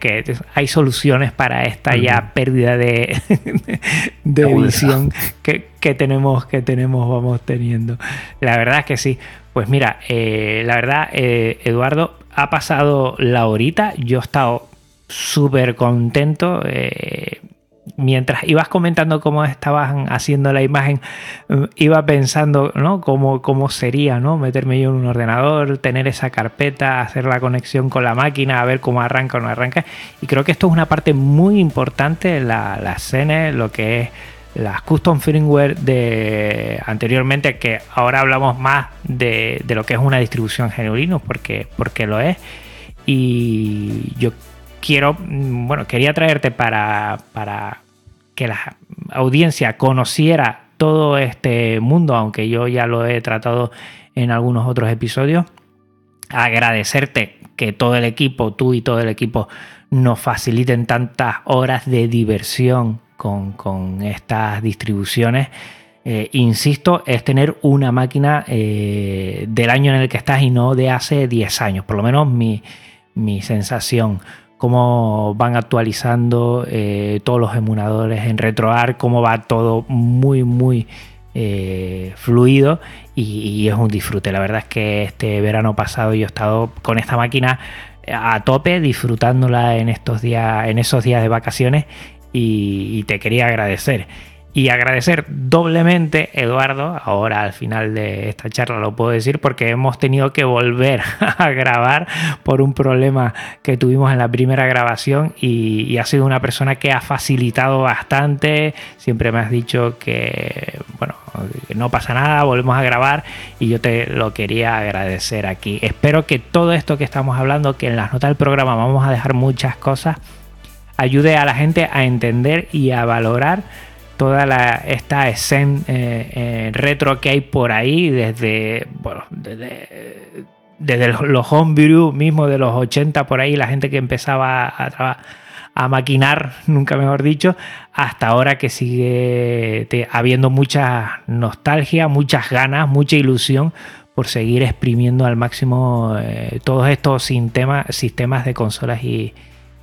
hay soluciones para esta ya pérdida de, de visión que, que, tenemos, que tenemos, vamos teniendo. La verdad es que sí. Pues mira, eh, la verdad, eh, Eduardo, ha pasado la horita, yo he estado súper contento. Eh, mientras ibas comentando cómo estaban haciendo la imagen, iba pensando ¿no? cómo, cómo sería ¿no? meterme yo en un ordenador, tener esa carpeta, hacer la conexión con la máquina, a ver cómo arranca o no arranca. Y creo que esto es una parte muy importante, la, la escena, lo que es las custom firmware de anteriormente, que ahora hablamos más de, lo que es una distribución GNU porque, porque lo es. Y yo quiero, mm, bueno, quería traerte para, para que la audiencia conociera todo este mundo, aunque yo ya lo he tratado en algunos otros episodios. Agradecerte que todo el equipo, tú y todo el equipo, nos faciliten tantas horas de diversión con, estas distribuciones. Eh, insisto, es tener una máquina eh, del año en el que estás y no de hace 10 años, por lo menos mi, sensación. Cómo van actualizando eh, todos los emuladores en RetroArch, cómo va todo muy, muy fluido y, y, es un disfrute. La verdad es que este verano pasado yo he estado con esta máquina a tope, disfrutándola en estos días, en esos días de vacaciones y te quería agradecer. Y agradecer doblemente, Eduardo, ahora al final de esta charla lo puedo decir, porque hemos tenido que volver a grabar por un problema que tuvimos en la primera grabación y, ha sido una persona que ha facilitado bastante. Siempre me has dicho que, bueno, no pasa nada, volvemos a grabar y yo te lo quería agradecer aquí. Espero que todo esto que estamos hablando, que en las notas del programa vamos a dejar muchas cosas, ayude a la gente a entender y a valorar toda esta escena eh, eh, retro que hay por ahí, desde, desde, desde los homebrew mismo de los 80 por ahí, la gente que empezaba a, a maquinar, nunca mejor dicho, hasta ahora que sigue habiendo mucha nostalgia, muchas ganas, mucha ilusión por seguir exprimiendo al máximo eh, todos estos sistemas de consolas y,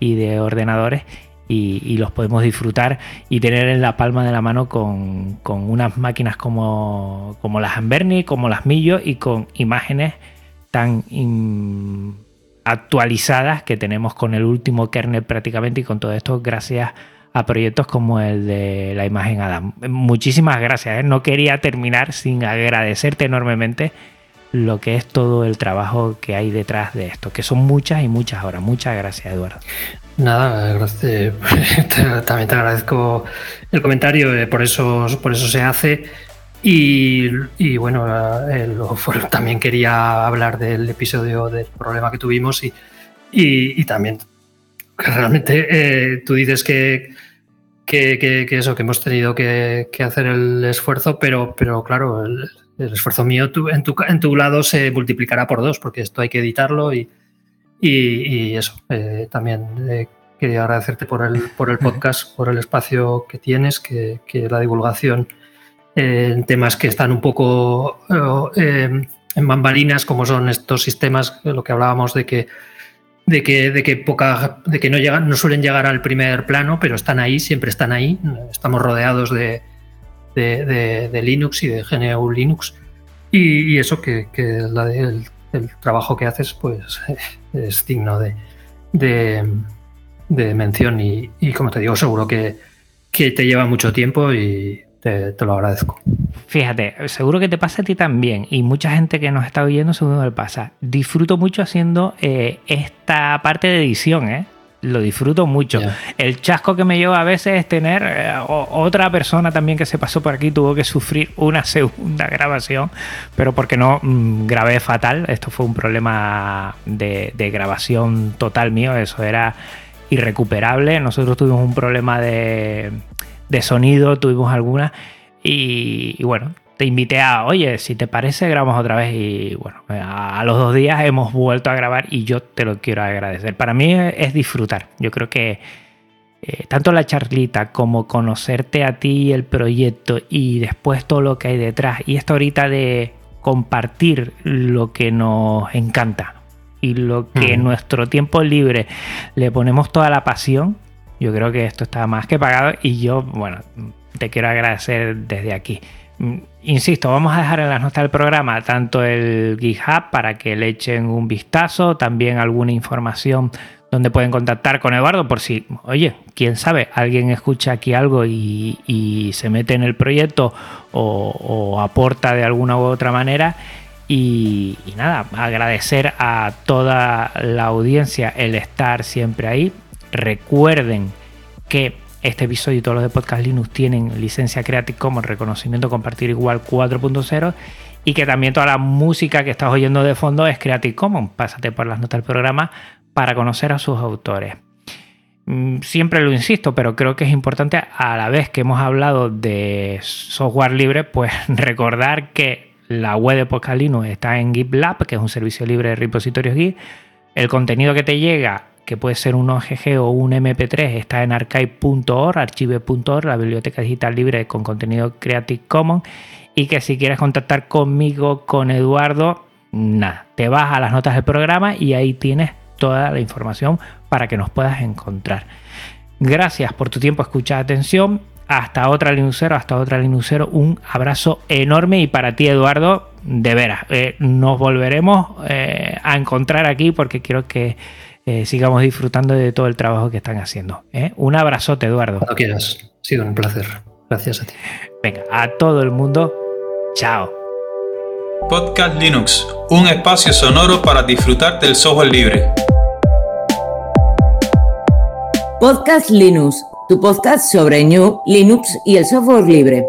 y de ordenadores y, los podemos disfrutar y tener en la palma de la mano con, unas máquinas como, como las Amberni, como las Millo y con imágenes tan actualizadas que tenemos con el último kernel prácticamente y con todo esto gracias a proyectos como el de la imagen Adam. Muchísimas gracias, ¿eh? no quería terminar sin agradecerte enormemente lo que es todo el trabajo que hay detrás de esto, que son muchas y muchas horas. Muchas gracias, Eduardo. Nada, gracias. También te agradezco el comentario, eh, por eso, por eso se hace. Y, bueno, eh, también quería hablar del episodio del problema que tuvimos y, y, también que realmente eh, tú dices que, que, eso, que hemos tenido que, hacer el esfuerzo, pero, pero claro, el, esfuerzo mío en, tu, en tu lado se multiplicará por dos, porque esto hay que editarlo y, y, eso, eh, también eh, quería agradecerte por el, por el podcast, por el espacio que tienes, que, la divulgación eh, en temas que están un poco en bambalinas, como son estos sistemas, lo que hablábamos de que de que, de que poca, de que no llegan, no suelen llegar al primer plano, pero están ahí, siempre están ahí. Estamos rodeados de, de, Linux y de GNU Linux. Y, eso que, la, el, el, trabajo que haces, pues es digno de, de, mención y, como te digo, seguro que, te lleva mucho tiempo y te, lo agradezco. Fíjate, seguro que te pasa a ti también y mucha gente que nos está oyendo seguro que pasa. Disfruto mucho haciendo eh, esta parte de edición, ¿eh? Lo disfruto mucho. El chasco que me lleva a veces es tener eh, otra persona también que se pasó por aquí, tuvo que sufrir una segunda grabación, pero porque no mm, grabé fatal. Esto fue un problema de, grabación total mío, eso era irrecuperable. Nosotros tuvimos un problema de, sonido, tuvimos alguna. y bueno, te invité a, oye, si te parece, grabamos otra vez y bueno, a, los dos días hemos vuelto a grabar y yo te lo quiero agradecer. Para mí es, disfrutar. Yo creo que eh, tanto la charlita como conocerte a ti, el proyecto y después todo lo que hay detrás y esta ahorita de compartir lo que nos encanta y lo que en nuestro tiempo libre le ponemos toda la pasión, yo creo que esto está más que pagado y yo, bueno, te quiero agradecer desde aquí. Mm, insisto, vamos a dejar en las notas del programa tanto el GitHub para que le echen un vistazo, también alguna información donde pueden contactar con Eduardo por si, oye, quién sabe, alguien escucha aquí algo y, se mete en el proyecto o, aporta de alguna u otra manera. Y, y, nada, agradecer a toda la audiencia el estar siempre ahí. Recuerden que este episodio y todos los de Podcast Linux tienen licencia Creative Commons, reconocimiento compartir igual 4.0 y que también toda la música que estás oyendo de fondo es Creative Commons. Pásate por las notas del programa para conocer a sus autores. Mm, siempre lo insisto, pero creo que es importante a la vez que hemos hablado de software libre, pues recordar que la web de Podcast Linux está en GitLab, que es un servicio libre de repositorios Git. El contenido que te llega que puede ser un OGG o un MP3, está en archive.org, archive.org, la biblioteca digital libre con contenido Creative Commons. Y que si quieres contactar conmigo, con Eduardo, nada, te vas a las notas del programa y ahí tienes toda la información para que nos puedas encontrar. Gracias por tu tiempo, escucha atención. Hasta otra Linuxero, hasta otra Linuxero, un abrazo enorme y para ti, Eduardo, de veras, eh, nos volveremos eh, a encontrar aquí porque quiero que eh, sigamos disfrutando de todo el trabajo que están haciendo. ¿eh? Un abrazote, Eduardo. Cuando quieras. Ha sido un placer. Gracias a ti. Venga, a todo el mundo, chao. Podcast Linux, un espacio sonoro para disfrutar del software libre. Podcast Linux, tu podcast sobre New, Linux y el software libre.